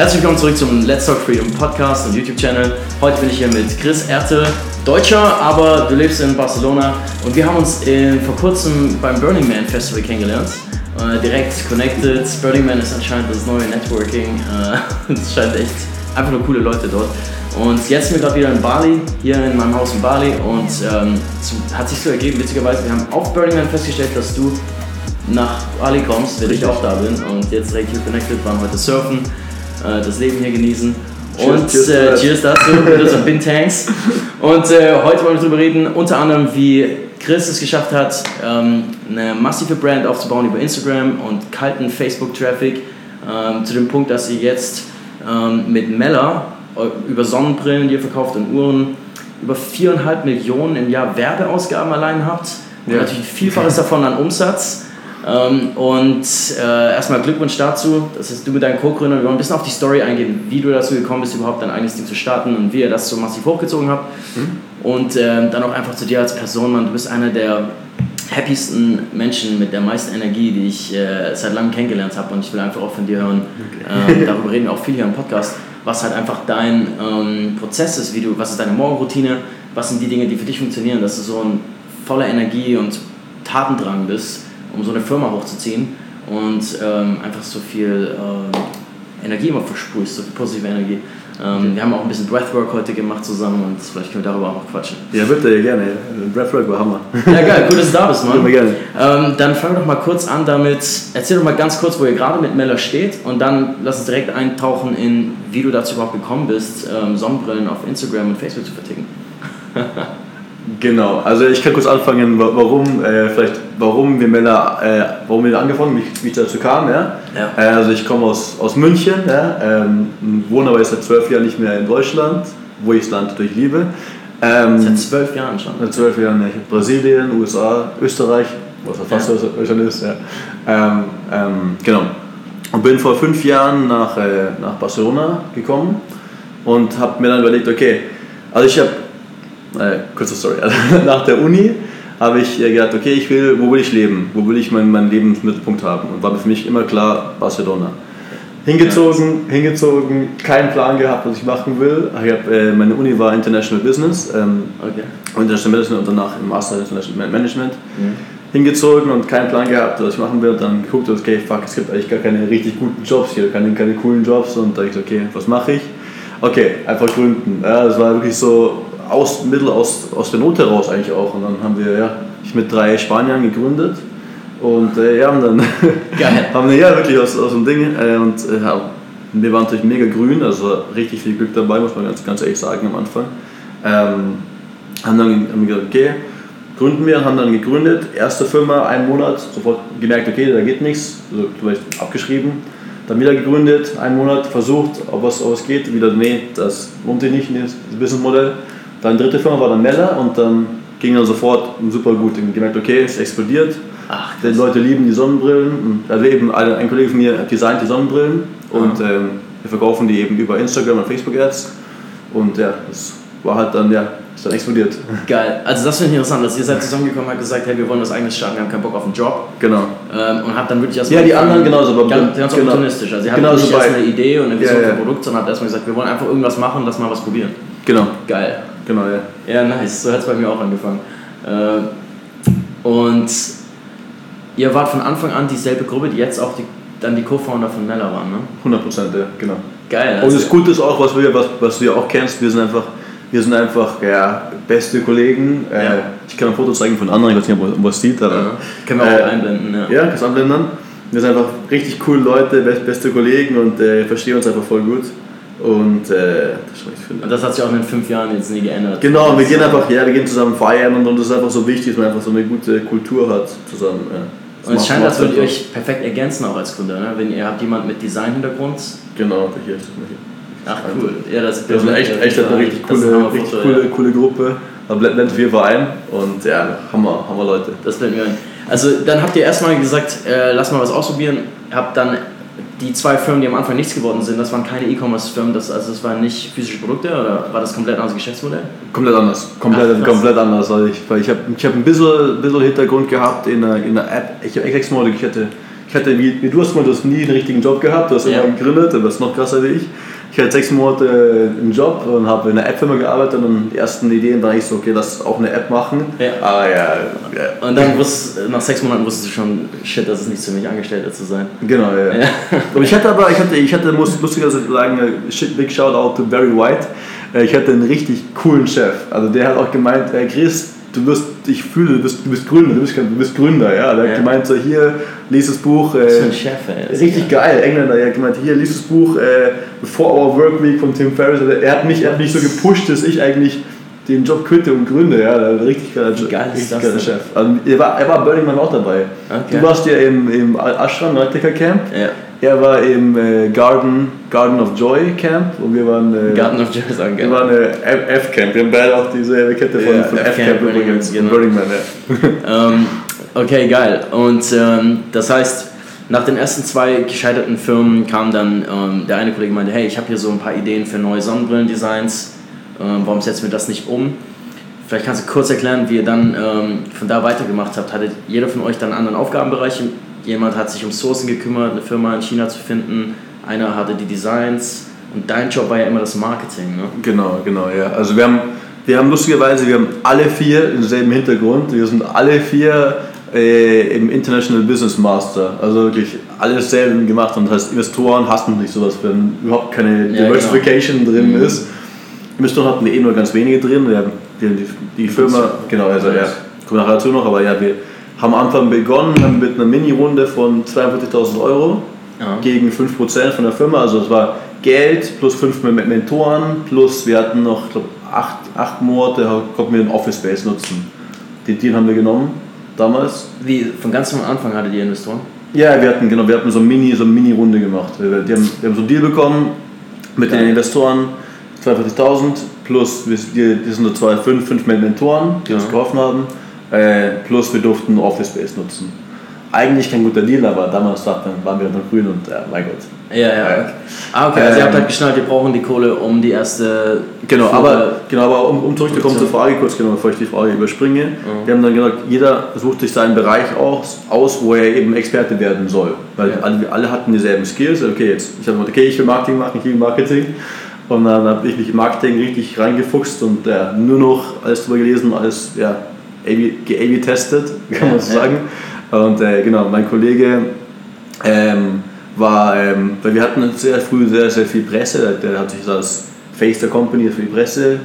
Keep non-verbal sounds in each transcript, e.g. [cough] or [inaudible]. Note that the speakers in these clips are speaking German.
Herzlich willkommen zurück zum Let's Talk Freedom Podcast und YouTube-Channel. Heute bin ich hier mit Chris Erte, Deutscher, aber du lebst in Barcelona und wir haben uns äh, vor kurzem beim Burning Man Festival kennengelernt. Äh, direkt connected. Burning Man ist anscheinend das neue Networking. Äh, [laughs] es scheint echt einfach nur coole Leute dort. Und jetzt sind wir gerade wieder in Bali, hier in meinem Haus in Bali und ähm, hat sich so ergeben, witzigerweise, wir haben auf Burning Man festgestellt, dass du nach Bali kommst, wenn ich auch da bin und jetzt direkt hier connected, waren heute surfen, das Leben hier genießen. Und cheers, äh, cheers dazu, das sind Bin Tanks. Und äh, heute wollen wir darüber reden, unter anderem wie Chris es geschafft hat, ähm, eine massive Brand aufzubauen über Instagram und kalten Facebook-Traffic, ähm, zu dem Punkt, dass ihr jetzt ähm, mit Mella über Sonnenbrillen, die ihr verkauft und Uhren, über 4,5 Millionen im Jahr Werbeausgaben allein habt. Und ja. natürlich Vielfaches davon an Umsatz. Ähm, und äh, erstmal Glückwunsch dazu, das ist du mit deinen Co-Gründern. Wir wollen ein bisschen auf die Story eingehen, wie du dazu gekommen bist, überhaupt dein eigenes Ding zu starten und wie ihr das so massiv hochgezogen habt. Mhm. Und äh, dann auch einfach zu dir als Person, man, du bist einer der happiesten Menschen mit der meisten Energie, die ich äh, seit langem kennengelernt habe. Und ich will einfach auch von dir hören. Okay. Ähm, darüber reden wir auch viel hier im Podcast was halt einfach dein ähm, Prozess ist, wie du, was ist deine Morgenroutine, was sind die Dinge, die für dich funktionieren, dass du so ein voller Energie und Tatendrang bist, um so eine Firma hochzuziehen und ähm, einfach so viel äh, Energie immer versprühst, so viel positive Energie. Ähm, wir haben auch ein bisschen Breathwork heute gemacht zusammen und vielleicht können wir darüber auch noch quatschen. Ja, bitte, gerne. Breathwork war Hammer. Ja, geil, cool, dass du da bist, Mann. Immer gerne. Ähm, dann fangen wir doch mal kurz an damit. Erzähl doch mal ganz kurz, wo ihr gerade mit Meller steht und dann lass uns direkt eintauchen in, wie du dazu überhaupt gekommen bist, ähm, Sonnenbrillen auf Instagram und Facebook zu verticken. Genau, also ich kann kurz anfangen, warum, äh, vielleicht, warum wir Männer, äh, warum wir angefangen, wie, wie ich dazu kam. Ja? ja. Äh, also ich komme aus, aus München, ja? ähm, wohne aber jetzt seit zwölf Jahren nicht mehr in Deutschland, wo ich das Land durchliebe. Ähm, seit zwölf Jahren schon? Seit zwölf Jahren, ja. Brasilien, USA, Österreich, was ja fast. Deutschland ist. Ja. Ähm, ähm, genau. Und bin vor fünf Jahren nach, äh, nach Barcelona gekommen und habe mir dann überlegt, okay, also ich habe äh, kurze Story. Also [laughs] nach der Uni habe ich gedacht, okay, ich will, wo will ich leben? Wo will ich meinen mein Lebensmittelpunkt haben? Und war für mich immer klar Barcelona. Hingezogen, ja. hingezogen, keinen Plan gehabt, was ich machen will. Ich hab, äh, meine Uni war International Business, ähm, okay. International Management und danach im Master International Management. Mhm. Hingezogen und keinen Plan gehabt, was ich machen will. Dann geguckt, okay, fuck, es gibt eigentlich gar keine richtig guten Jobs hier, keine, keine coolen Jobs. Und da ich so, okay, was mache ich? Okay, einfach gründen. Ja, das war wirklich so aus, Mittel aus, aus der Not heraus eigentlich auch. Und dann haben wir ja, ich mit drei Spaniern gegründet. Und äh, haben dann [laughs] [laughs] haben wir ja wirklich aus, aus dem Ding. Äh, und äh, wir waren natürlich mega grün, also richtig viel Glück dabei, muss man ganz, ganz ehrlich sagen am Anfang. Ähm, haben dann haben gesagt, okay, gründen wir, haben dann gegründet, erste Firma, einen Monat, sofort gemerkt, okay, da geht nichts, also abgeschrieben, dann wieder gegründet, einen Monat versucht, ob was, ob was geht, wieder, nee, das lohnt sich nicht, das Businessmodell. Dann dritte Firma war dann Mella und dann ging dann sofort super gut. Ich gemerkt, okay, es explodiert. Ach, die Leute lieben die Sonnenbrillen. Also eben ein Kollege von mir designt die Sonnenbrillen und ähm, wir verkaufen die eben über Instagram und Facebook Ads. Und ja, das war halt dann, ja, ist dann explodiert. Geil. Also das finde ich interessant, dass ihr seid zusammengekommen und habt gesagt, hey, wir wollen was eigenes starten, wir haben keinen Bock auf einen Job. Genau. Ähm, und habt dann wirklich erstmal... Ja, die anderen genauso. Aber ganz, ganz genau. opportunistisch. Also ihr habt nicht erst eine Idee und eine Vision ja, ja. für ein Produkt, sondern habt erstmal gesagt, wir wollen einfach irgendwas machen, lass mal was probieren. Genau. Geil. Genau, ja. Ja, nice. So hat es bei mir auch angefangen. Äh, und ihr wart von Anfang an dieselbe Gruppe, die jetzt auch die, dann die Co-Founder von Mella waren, ne? 100 Prozent, ja, genau. Geil. Also und das Gute ist auch, was, wir, was, was du ja auch kennst, wir sind einfach, wir sind einfach ja, beste Kollegen. Äh, ja. Ich kann ein Foto zeigen von anderen, ich weiß nicht, ob man was sieht. Aber, ja. Können wir auch äh, einblenden, ja. Ja, kannst einblenden. Wir sind einfach richtig coole Leute, beste Kollegen und äh, verstehen uns einfach voll gut. Und äh, das, ich und das hat sich auch in den fünf Jahren jetzt nie geändert. Genau, wir gehen einfach her, wir gehen zusammen feiern und, und das ist einfach so wichtig, dass man einfach so eine gute Kultur hat zusammen. Ja. Und es scheint, als würdet ihr euch perfekt ergänzen auch als Gründer, ne? wenn ihr habt jemand mit Design-Hintergrund. Genau, der hier ist Ach cool, ja das, das ist echt, echt eine richtig, coole, richtig Foto, coole, ja. coole Gruppe. Da blendet wir Verein und ja, Hammer, Hammer Leute. Das blendet mir ein. Also dann habt ihr erstmal gesagt, äh, lass mal was ausprobieren, habt dann die zwei Firmen, die am Anfang nichts geworden sind, das waren keine E-Commerce-Firmen, das, also das waren nicht physische Produkte oder war das komplett anderes Geschäftsmodell? Komplett anders. Komplett, Ach, komplett anders. Weil ich, weil ich habe ich hab ein bisschen, bisschen Hintergrund gehabt in einer, in einer App. Ich habe Exmodig, ich hatte, Ich hatte, wie, wie du hast mal, du hast nie einen richtigen Job gehabt, du hast Ja. immer gegründet, du warst noch krasser wie ich. Ich hatte sechs Monate einen Job und habe in einer App-Firma gearbeitet und die ersten Ideen waren ich so, okay, lass auch eine App machen. Ja. Ah ja, ja. Und dann wusst, nach sechs Monaten wusstest du schon, shit, das ist nicht für mich, Angestellter zu sein. Genau, ja. Ja. [laughs] Aber ich hatte aber, ich hatte, ich hatte, muss lustigerweise sagen, äh, shit, big shout out to Barry White. Äh, Ich hatte einen richtig coolen Chef. Also der hat auch gemeint, äh, Chris, du wirst, ich fühle, du bist, du bist Gründer, du bist, du bist Gründer, ja. Der Ja. hat gemeint, so hier, lies das Buch. Was für Äh, ein Chef, ey. Das ist Richtig geil, Engländer, er hat gemeint, hier, lies das Buch äh, Before Our Work Week von Tim Ferriss. Also Er hat mich, er hat mich so gepusht, dass ich eigentlich den Job quitte und gründe. Ja, richtig geiler, Wie geil ist richtig das geiler? Chef. Also, er, war, er war Burning Man auch dabei. Okay. Du warst ja im, im Ashram, Nautiker Camp. Ja. Er war im äh, Garden, Garden of Joy Camp und wir waren, äh, Garden of Joy sagen, wir waren äh, F-Camp. Wir haben beide auch diese Kette von, Ja, von F-Camp, übrigens. Man, genau. Burning Man, ja. Ähm, okay, geil. Und ähm, das heißt, nach den ersten zwei gescheiterten Firmen kam dann ähm, der eine Kollege meinte, hey, ich habe hier so ein paar Ideen für neue Sonnenbrillendesigns. Ähm, warum setzen wir das nicht um? Vielleicht kannst du kurz erklären, wie ihr dann ähm, von da weitergemacht habt. Hattet jeder von euch dann einen anderen Aufgabenbereich? Jemand hat sich um Sourcen gekümmert, eine Firma in China zu finden. Einer hatte die Designs. Und dein Job war ja immer das Marketing, ne? Genau, genau, ja. Also wir haben, wir haben lustigerweise, wir haben alle vier denselben Hintergrund. Wir sind alle vier äh, im International Business Master. Also wirklich alles selben gemacht und das heißt, Investoren hassen nicht sowas, wenn überhaupt keine Ja, Diversification drin Mhm. ist. Investoren hatten wir eh nur ganz wenige drin. Wir haben die, die, die Firma, genau, also ja, kommen nachher dazu noch, aber ja, wir haben am Anfang begonnen mit einer Mini-Runde von 42.000 Euro Ja. gegen 5% von der Firma. Also es war Geld plus 5 Mentoren plus wir hatten noch, ich glaube, 8, acht Monate konnten wir den Office Space nutzen. Den Deal haben wir genommen damals. Wie, von ganz am Anfang hattet ihr Investoren? Ja, wir hatten, genau, wir hatten so eine Mini, so eine Mini-Runde gemacht. Wir, die haben, wir haben so einen Deal bekommen mit Geil. den Investoren, 42.000 plus, wir, die, die sind so zwei, fünf, fünf Mentoren, die uns Ja. geholfen haben, äh, plus wir durften Office Space nutzen. Eigentlich kein guter Deal, aber damals waren wir noch grün und äh, mein Gott. Ja, ja. Ja. Ah, okay, also ihr habt Ähm, halt geschnallt, wir brauchen die Kohle, um die erste. Genau, Fuhre- aber, genau, aber um, um zurückzukommen zur Frage, kurz genau, bevor ich die Frage überspringe. Wir haben dann gesagt, jeder sucht sich seinen Bereich aus, aus wo er eben Experte werden soll. Weil Ja. alle, alle hatten dieselben Skills. Okay, jetzt, ich habe gesagt, okay, ich will Marketing machen, ich will Marketing. Und dann habe ich mich in Marketing richtig reingefuchst und ja, nur noch alles drüber gelesen, alles ja, ge-testet, kann man so Ja. Und äh, genau, mein Kollege ähm, war, ähm, weil wir hatten sehr früh sehr, sehr viel Presse, der hat sich als Face der Company für die Presse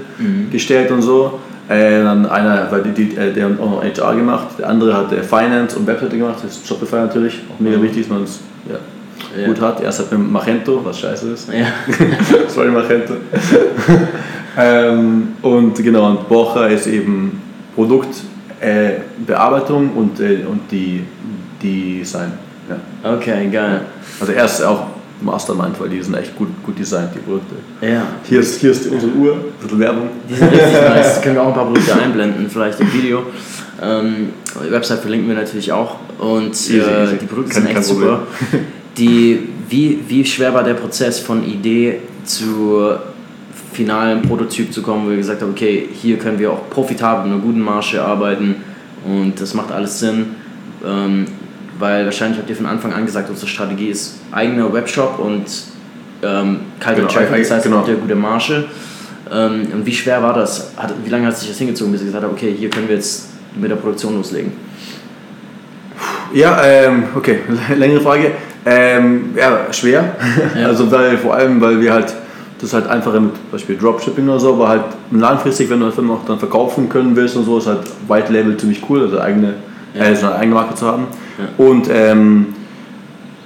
gestellt und so. Äh, dann einer, weil die, die, äh, der hat auch noch HR gemacht, der andere hat äh, Finance und Webseite gemacht, das ist Shopify natürlich, auch mega Mhm. wichtig, dass man es ja, Ja. gut hat. Erst hat man Magento, was scheiße ist. Ja. [laughs] Sorry, Magento. [laughs] ähm, und genau, und Bocher ist eben Produktbearbeitung äh, Bearbeitung und, äh, und die, Design. Ja. Okay, geil. Also er ist auch Mastermind, weil die sind echt gut, gut designt, die Produkte. Ja. Hier ist, hier ist unsere Uhr, ein bisschen Werbung. [laughs] Die sind richtig nice. Können wir auch ein paar Produkte einblenden, vielleicht im Video. Ähm, die Website verlinken wir natürlich auch. Und Easy, äh, easy. die Produkte Kein- sind echt super. [laughs] Die, wie, wie schwer war der Prozess von Idee zu finalen Prototyp zu kommen, wo wir gesagt haben, okay, hier können wir auch profitabel mit einer guten Marge arbeiten und das macht alles Sinn. Ähm, weil wahrscheinlich habt ihr von Anfang an gesagt, unsere Strategie ist eigener Webshop und ähm, kalter Genau, Traffic, das heißt, genau. habt ihr gute Marge. Ähm, und wie schwer war das? Hat, wie lange hat sich das hingezogen, bis ihr gesagt habt, okay, hier können wir jetzt mit der Produktion loslegen? Ja, ähm, okay, [laughs] längere Frage. Ähm, ja, schwer. Ja. [laughs] Also weil, vor allem, weil wir halt, das ist halt einfacher mit zum Beispiel Dropshipping oder so, aber halt langfristig, wenn du das dann auch dann verkaufen können willst und so, ist halt White Label ziemlich cool, also eigene, Ja. äh, so eine eigene Marke zu haben. Ja. Und, ähm,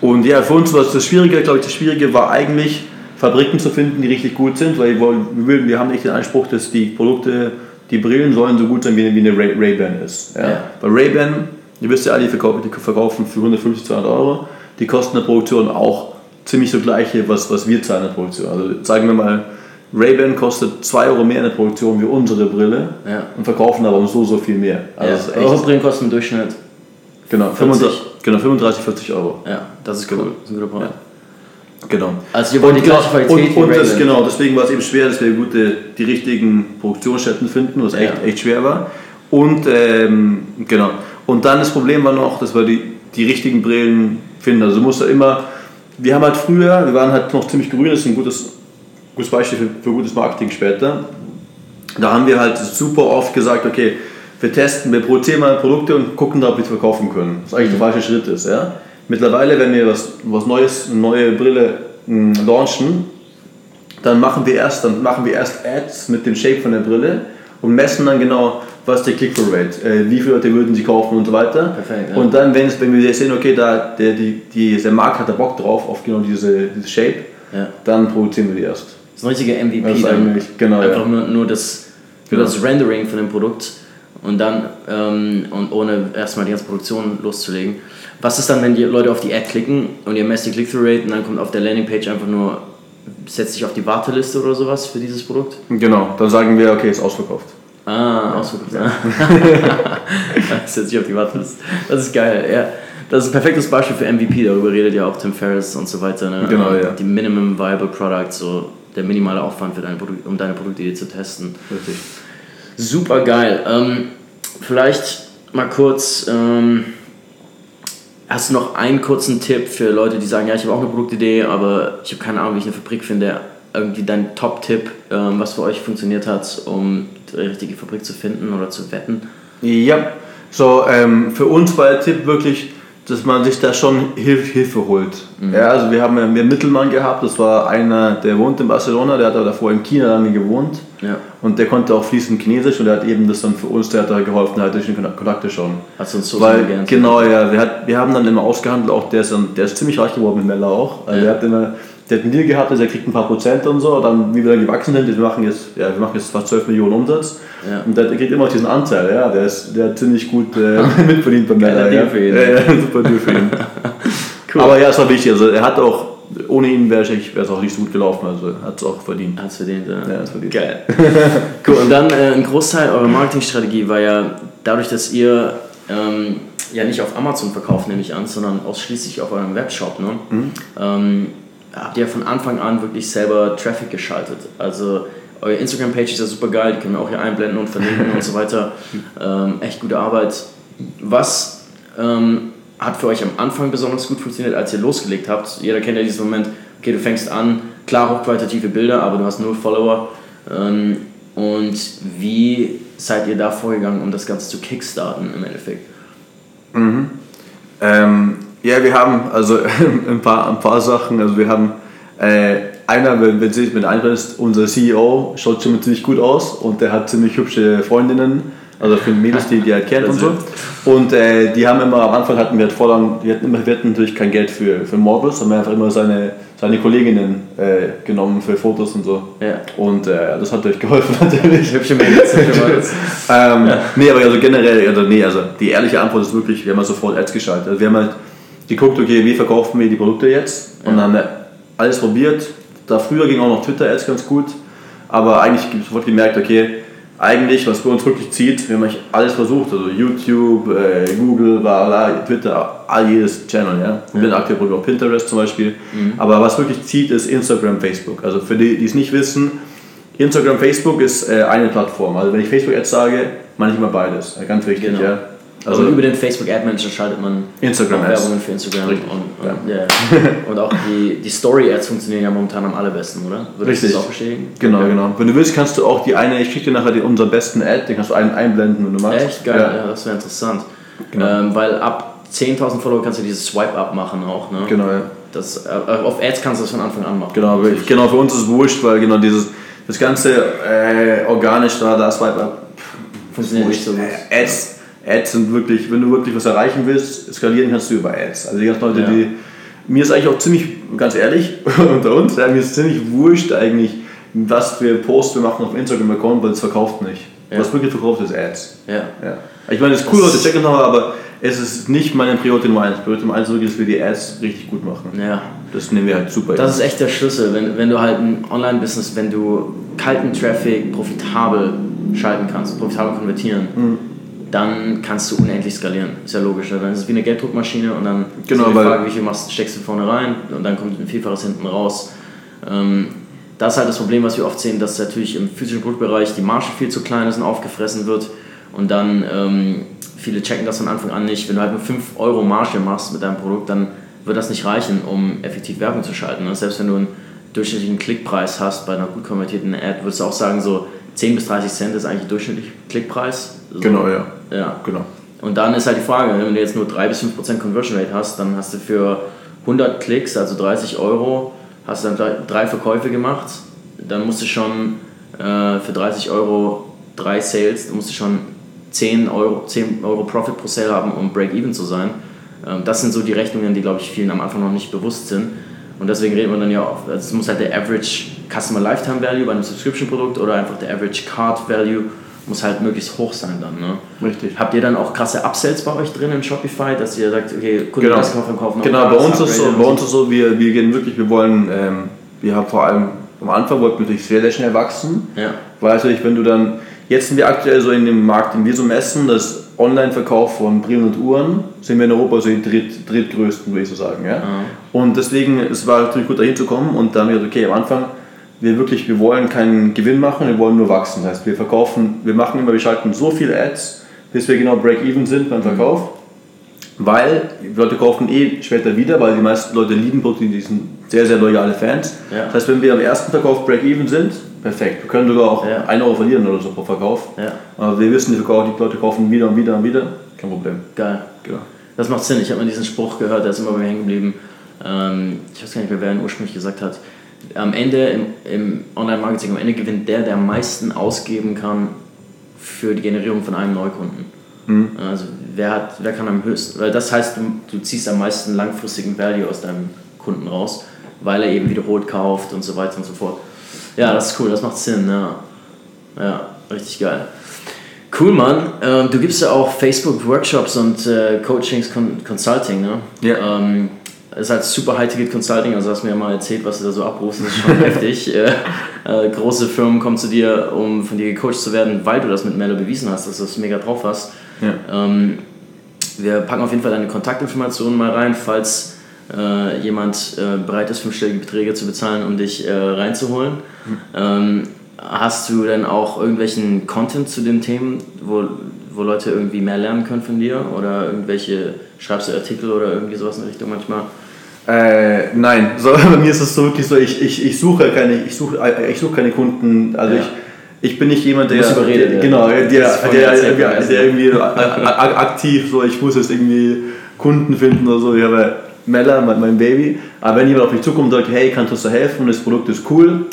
und ja, für uns war das Schwierige, glaube ich, das Schwierige war eigentlich, Fabriken zu finden, die richtig gut sind, weil wir, wollen- wir, haben nicht den Anspruch, dass die Produkte, die Brillen sollen so gut sein, wie, wie eine Ray- Ray-Ban ist. Ja. Ja. Bei Ray-Ban, ihr wisst ja alle, die verkaufen, die verkaufen für 150, 200 Euro, die kosten der Produktion auch ziemlich so gleiche, was, was wir zahlen in der Produktion. Also sagen wir mal, Ray-Ban kostet 2 Euro mehr in der Produktion wie unsere Brille Ja. und verkaufen aber um so, so viel mehr. Also ja. Eure Brillen kosten im Durchschnitt. genau, 40. 35, genau, 35, 40 Euro. Ja, das ist Genau. cool. Das ist ein guter Preis. Genau. Also ihr wollt die gleiche Qualität und, und das, genau, deswegen war es eben schwer, dass wir gute, die richtigen Produktionsstätten finden, was echt, Ja. echt schwer war. Und ähm, genau. Und dann das Problem war noch, dass wir die, die richtigen Brillen finden. Also du musst da immer, wir haben halt früher, wir waren halt noch ziemlich grün, das ist ein gutes, gutes Beispiel für, für gutes Marketing später. Da haben wir halt super oft gesagt, okay, wir testen, wir produzieren mal Produkte und gucken ob wir es verkaufen können. Was eigentlich der falsche Schritt ist. Ja? Mittlerweile, wenn wir was, was Neues, eine neue Brille mh, hm, launchen, dann machen wir erst, dann machen wir erst Ads mit dem Shape von der Brille und messen dann genau, was der Click-through-Rate, äh, wie viele Leute würden sie kaufen und so weiter. Perfekt, ja. Und dann, wenn, wenn wir sehen, okay, da, der, die, die, der Markt hat da Bock drauf, auf genau diese, dieses Shape, ja. dann produzieren wir die erst. Das ist ein richtiger MVP. Das eigentlich, genau, Einfach ja. nur, nur, das, genau. das Rendering von dem Produkt und dann ähm, und ohne erstmal die ganze Produktion loszulegen. Was ist dann, wenn die Leute auf die Ad klicken und ihr messt die Click-Through-Rate und dann kommt auf der Landingpage einfach nur, setzt sich auf die Warteliste oder sowas für dieses Produkt? Genau, dann sagen wir, okay, ist ausverkauft. Ah, ausverkauft, ja. [laughs] setzt sich auf die Warteliste. Das ist geil, ja. Das ist ein perfektes Beispiel für MVP, darüber redet ja auch Tim Ferriss und so weiter. Ne? Genau, ja. Die Minimum Viable Product, so der minimale Aufwand, für deine Produkt, um deine Produktidee zu testen. Richtig. Super geil. Ähm, vielleicht mal kurz, ähm, hast du noch einen kurzen Tipp für Leute, die sagen, ja, ich habe auch eine Produktidee, aber ich habe keine Ahnung, wie ich eine Fabrik finde. Irgendwie dein Top-Tipp, ähm, was für euch funktioniert hat, um die richtige Fabrik zu finden oder zu wetten? Ja, so ähm, für uns war der Tipp wirklich, dass man sich da schon Hilf Hilfe holt. Mhm. Ja, also wir haben ja einen Mittelmann gehabt, das war einer, der wohnt in Barcelona, der hat aber davor in China lange gewohnt ja. und der konnte auch fließend Chinesisch und der hat eben das dann für uns, der hat da geholfen, halt durch den Kontakte schon. Hast du uns so Weil, Genau, ja, wir, hat, wir haben dann immer ausgehandelt, auch der ist, dann, der ist ziemlich reich geworden mit Mella auch. Also ja. der hat immer der hat einen Deal gehabt, also er kriegt ein paar Prozent und so, dann wie wir dann gewachsen sind, wir machen jetzt, ja, wir machen jetzt fast 12 Millionen Umsatz ja. und der kriegt immer auch diesen Anteil, ja, der, ist, der hat ziemlich gut äh, [laughs] mitverdient beim Männer. Ja. Für ihn. Ja, ja, [laughs] super Deal für ihn. [laughs] cool. Aber ja, es war wichtig, also er hat auch, ohne ihn wäre es auch nicht so gut gelaufen, also hat es auch verdient. Hat es verdient, ja. ja verdient. Geil. cool, und dann äh, ein Großteil eurer Marketingstrategie war ja dadurch, dass ihr ähm, ja nicht auf Amazon verkauft, nehme ich an, sondern ausschließlich auf eurem Webshop, ne? Mhm. Ähm, habt ihr von Anfang an wirklich selber Traffic geschaltet. Also euer Instagram-Page ist ja super geil, die können wir auch hier einblenden und verlinken und so weiter. [laughs] Ähm, echt gute Arbeit. Was ähm, hat für euch am Anfang besonders gut funktioniert, als ihr losgelegt habt? Jeder kennt ja diesen Moment, okay, du fängst an, klar hochqualitative Bilder, aber du hast null Follower. Ähm, und wie seid ihr da vorgegangen, um das Ganze zu kickstarten im Endeffekt? Mhm. Ähm, ja, wir haben also [laughs] ein paar, ein paar Sachen. Also wir haben äh, einer, wenn, wenn Sie mit einbringst, unser CEO schaut schon ziemlich gut aus und der hat ziemlich hübsche Freundinnen, also für Mädels, die die halt kennt und so. Und äh, die haben immer, am Anfang hatten wir halt voll lang, wir hatten, immer, wir hatten natürlich kein Geld für, für Models, haben wir einfach immer seine, seine Kolleginnen äh, genommen für Fotos und so. Ja. Und äh, das hat euch geholfen [laughs] natürlich. Hübsche Mädels, hübsche Models. [laughs] ähm, ja. Nee, aber also generell, also, nee, also die ehrliche Antwort ist wirklich, wir haben halt sofort Ads geschaltet. Also wir haben halt geguckt, okay, wie verkaufen wir die Produkte jetzt? Und ja. dann alles probiert. Da früher ging auch noch Twitter-Ads ganz gut, aber eigentlich sofort gemerkt, okay, eigentlich, was bei uns wirklich zieht, wir haben alles versucht, also YouTube, äh, Google, bla, Twitter, all jedes Channel, ja. Wir sind aktuell auf Pinterest zum Beispiel. Mhm. Aber was wirklich zieht, ist Instagram, Facebook. Also für die, die es nicht wissen, Instagram, Facebook ist äh, eine Plattform. Also wenn ich Facebook-Ads sage, meine ich immer beides. Ganz wichtig, genau. ja. Also und über den Facebook Ad Manager schaltet man Instagram Werbungen für Instagram und, und, ja. Yeah. und auch die, die Story Ads funktionieren ja momentan am allerbesten, oder? Würdest Richtig. du das auch bestätigen? Genau, okay. genau. Wenn du willst, kannst du auch die eine, ich schicke dir nachher die, unseren besten Ad, den kannst du einen einblenden, wenn du magst. Echt geil, ja, ja das wäre interessant. Genau. Ähm, weil ab 10.000 Follower kannst du dieses Swipe Up machen auch, ne? Genau, ja. Das, äh, auf Ads kannst du das von Anfang an machen. Genau, genau für uns ist es wurscht, weil genau dieses das ganze äh, organisch da, da Swipe Up funktioniert nicht so gut. Äh, Ads Ads sind wirklich, wenn du wirklich was erreichen willst, skalieren kannst du über Ads. Also die ganzen Leute, ja. die. Mir ist eigentlich auch ziemlich, ganz ehrlich, [laughs] unter uns, ja, mir ist ziemlich wurscht eigentlich, was für Posts wir machen auf Instagram-Account, weil es verkauft nicht. Ja. Was wirklich verkauft ist Ads. Ja. ja. Ich meine, es ist cool, Leute checken noch, aber es ist nicht meine Priorität Nummer 1. Priorität Nummer 1 ist wirklich, dass wir die Ads richtig gut machen. Ja. Das nehmen wir halt super. Das ist echt der Schlüssel, wenn, wenn du halt ein Online-Business, wenn du kalten Traffic profitabel schalten kannst, profitabel konvertieren, mhm dann kannst du unendlich skalieren. Ist ja logisch. Dann ist es wie eine Gelddruckmaschine und dann genau, ist die Frage, wie viel machst, steckst du vorne rein und dann kommt ein Vielfaches hinten raus. Ähm, das ist halt das Problem, was wir oft sehen, dass natürlich im physischen Produktbereich die Marge viel zu klein ist und aufgefressen wird und dann ähm, viele checken das von Anfang an nicht. Wenn du halt nur 5 Euro Marge machst mit deinem Produkt, dann wird das nicht reichen, um effektiv Werbung zu schalten. Und selbst wenn du einen durchschnittlichen Klickpreis hast bei einer gut konvertierten Ad, würdest du auch sagen, so 10 bis 30 Cent ist eigentlich durchschnittlicher Klickpreis. So, Genau, ja. Ja. Genau. Und dann ist halt die Frage, wenn du jetzt nur 3 bis 5% Conversion Rate hast, dann hast du für 100 Klicks, also 30 Euro, hast du dann drei- Verkäufe gemacht. Dann musst du schon äh, für 30 Euro drei Sales, du musst du schon 10 Euro, 10 Euro Profit pro Sale haben, um Break-Even zu sein. Ähm, das sind so die Rechnungen, die, glaube ich, vielen am Anfang noch nicht bewusst sind. Und deswegen reden wir dann ja auch, also es muss halt der Average Customer Lifetime Value bei einem Subscription-Produkt oder einfach der Average Card Value muss halt möglichst hoch sein dann. Ne? Richtig. Habt ihr dann auch krasse Upsells bei euch drin in Shopify, dass ihr sagt, okay, Kunden Genau. das kaufen, kaufen Genau, bei uns, ist so, bei uns ist so, wir, wir gehen wirklich, wir wollen, ähm, wir haben vor allem am Anfang wollten wir natürlich sehr, sehr schnell wachsen. Ja. Weil natürlich, wenn du dann, jetzt sind wir aktuell so in dem Markt, den wir so messen, das Online-Verkauf von Brillen und Uhren, sind wir in Europa so die dritt, drittgrößten, würde ich so sagen. Ja? Und deswegen, es war natürlich gut dahin zu kommen und dann haben wir gesagt, okay, am Anfang, wir wirklich, wir wollen keinen Gewinn machen, wir wollen nur wachsen. Das heißt, wir verkaufen, wir machen immer, wir schalten so viele Ads, bis wir genau Break-Even sind beim Verkauf. Weil die Leute kaufen eh später wieder, weil die meisten Leute lieben Produkte, die sind sehr, sehr loyale Fans. Ja. Das heißt, wenn wir am ersten Verkauf Break-Even sind, perfekt. Wir können sogar auch Ja. 1 Euro verlieren oder so pro Verkauf. Ja. Aber wir wissen, die, Verkauf, die Leute kaufen wieder und wieder und wieder. Kein Problem. Geil. Genau. Das macht Sinn. Ich habe mal diesen Spruch gehört, der ist immer bei mir hängen geblieben. Ähm, ich weiß gar nicht mehr, wer ihn ursprünglich gesagt hat. Am Ende im, im Online-Marketing, am Ende gewinnt der, der am meisten ausgeben kann für die Generierung von einem Neukunden. Also wer, hat, wer kann am höchsten, weil das heißt, du, du ziehst am meisten langfristigen Value aus deinem Kunden raus, weil er eben wiederholt kauft und so weiter und so fort. Ja, das ist cool, das macht Sinn, ja. Ja, richtig geil. Cool, Mann. Ähm, du gibst ja auch Facebook-Workshops und äh, Coachings, Con Consulting, ne? Ja. Ähm, ist halt super High-Ticket Consulting, also hast mir ja mal erzählt, was du da so abrufst, das ist schon [laughs] heftig. Äh, äh, große Firmen kommen zu dir, um von dir gecoacht zu werden, weil du das mit Mello bewiesen hast, dass du das mega drauf hast. Ja. Ähm, wir packen auf jeden Fall deine Kontaktinformationen mal rein, falls äh, jemand äh, bereit ist, fünfstellige Beträge zu bezahlen, um dich äh, reinzuholen. Ähm, hast du denn auch irgendwelchen Content zu den Themen, wo, wo Leute irgendwie mehr lernen können von dir? Oder irgendwelche, schreibst du Artikel oder irgendwie sowas in Richtung manchmal? Äh, nein, [laughs] so, bei mir ist es so wirklich so, ich, ich, ich suche keine, ich suche, äh, ich suche keine Kunden, also Ja. ich, ich bin nicht jemand, der, der werden. genau, der, der, der, der, irgendwie aktiv so, ich muss jetzt irgendwie Kunden finden oder so, ich habe Mella, mein, Baby, aber wenn jemand auf mich zukommt und sagt, hey, kannst du uns da helfen, das Produkt ist cool,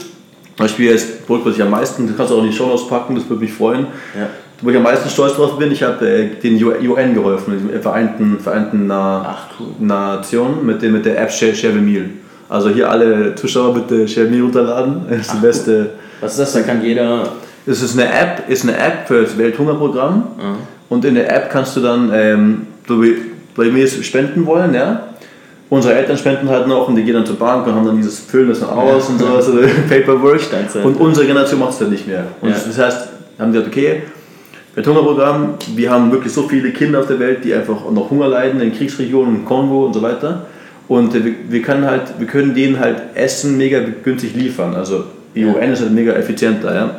zum Beispiel jetzt das Produkt, was ich am meisten, das kannst du auch in die Show Notes packen, das würde mich freuen, Ja. wo ich am meisten stolz drauf bin, ich habe äh, den UN geholfen, dem Vereinten, Vereinten Na cool. Nationen mit, dem, mit der App Share, Share Meal. Also hier alle Zuschauer bitte Share Meal runterladen. [laughs] Das ist die beste. Was ist das? Da kann jeder. Es ist eine App, ist eine App für das Welthungerprogramm. Und in der App kannst du dann, ähm, so wie bei mir ist spenden wollen, ja. Unsere Eltern spenden halt noch und die gehen dann zur Bank und haben dann dieses Füllen das dann aus und sowas, also [laughs] Paperwork. Und unsere Generation macht es dann nicht mehr. Und Ja. das heißt, haben sie gesagt, okay, Welthungerprogramm, wir haben wirklich so viele Kinder auf der Welt, die einfach noch Hunger leiden in Kriegsregionen, im Kongo und so weiter. Und äh, wir, wir, können halt, wir können denen halt Essen mega günstig liefern. Also die Ja. UN ist halt mega effizienter. Ja?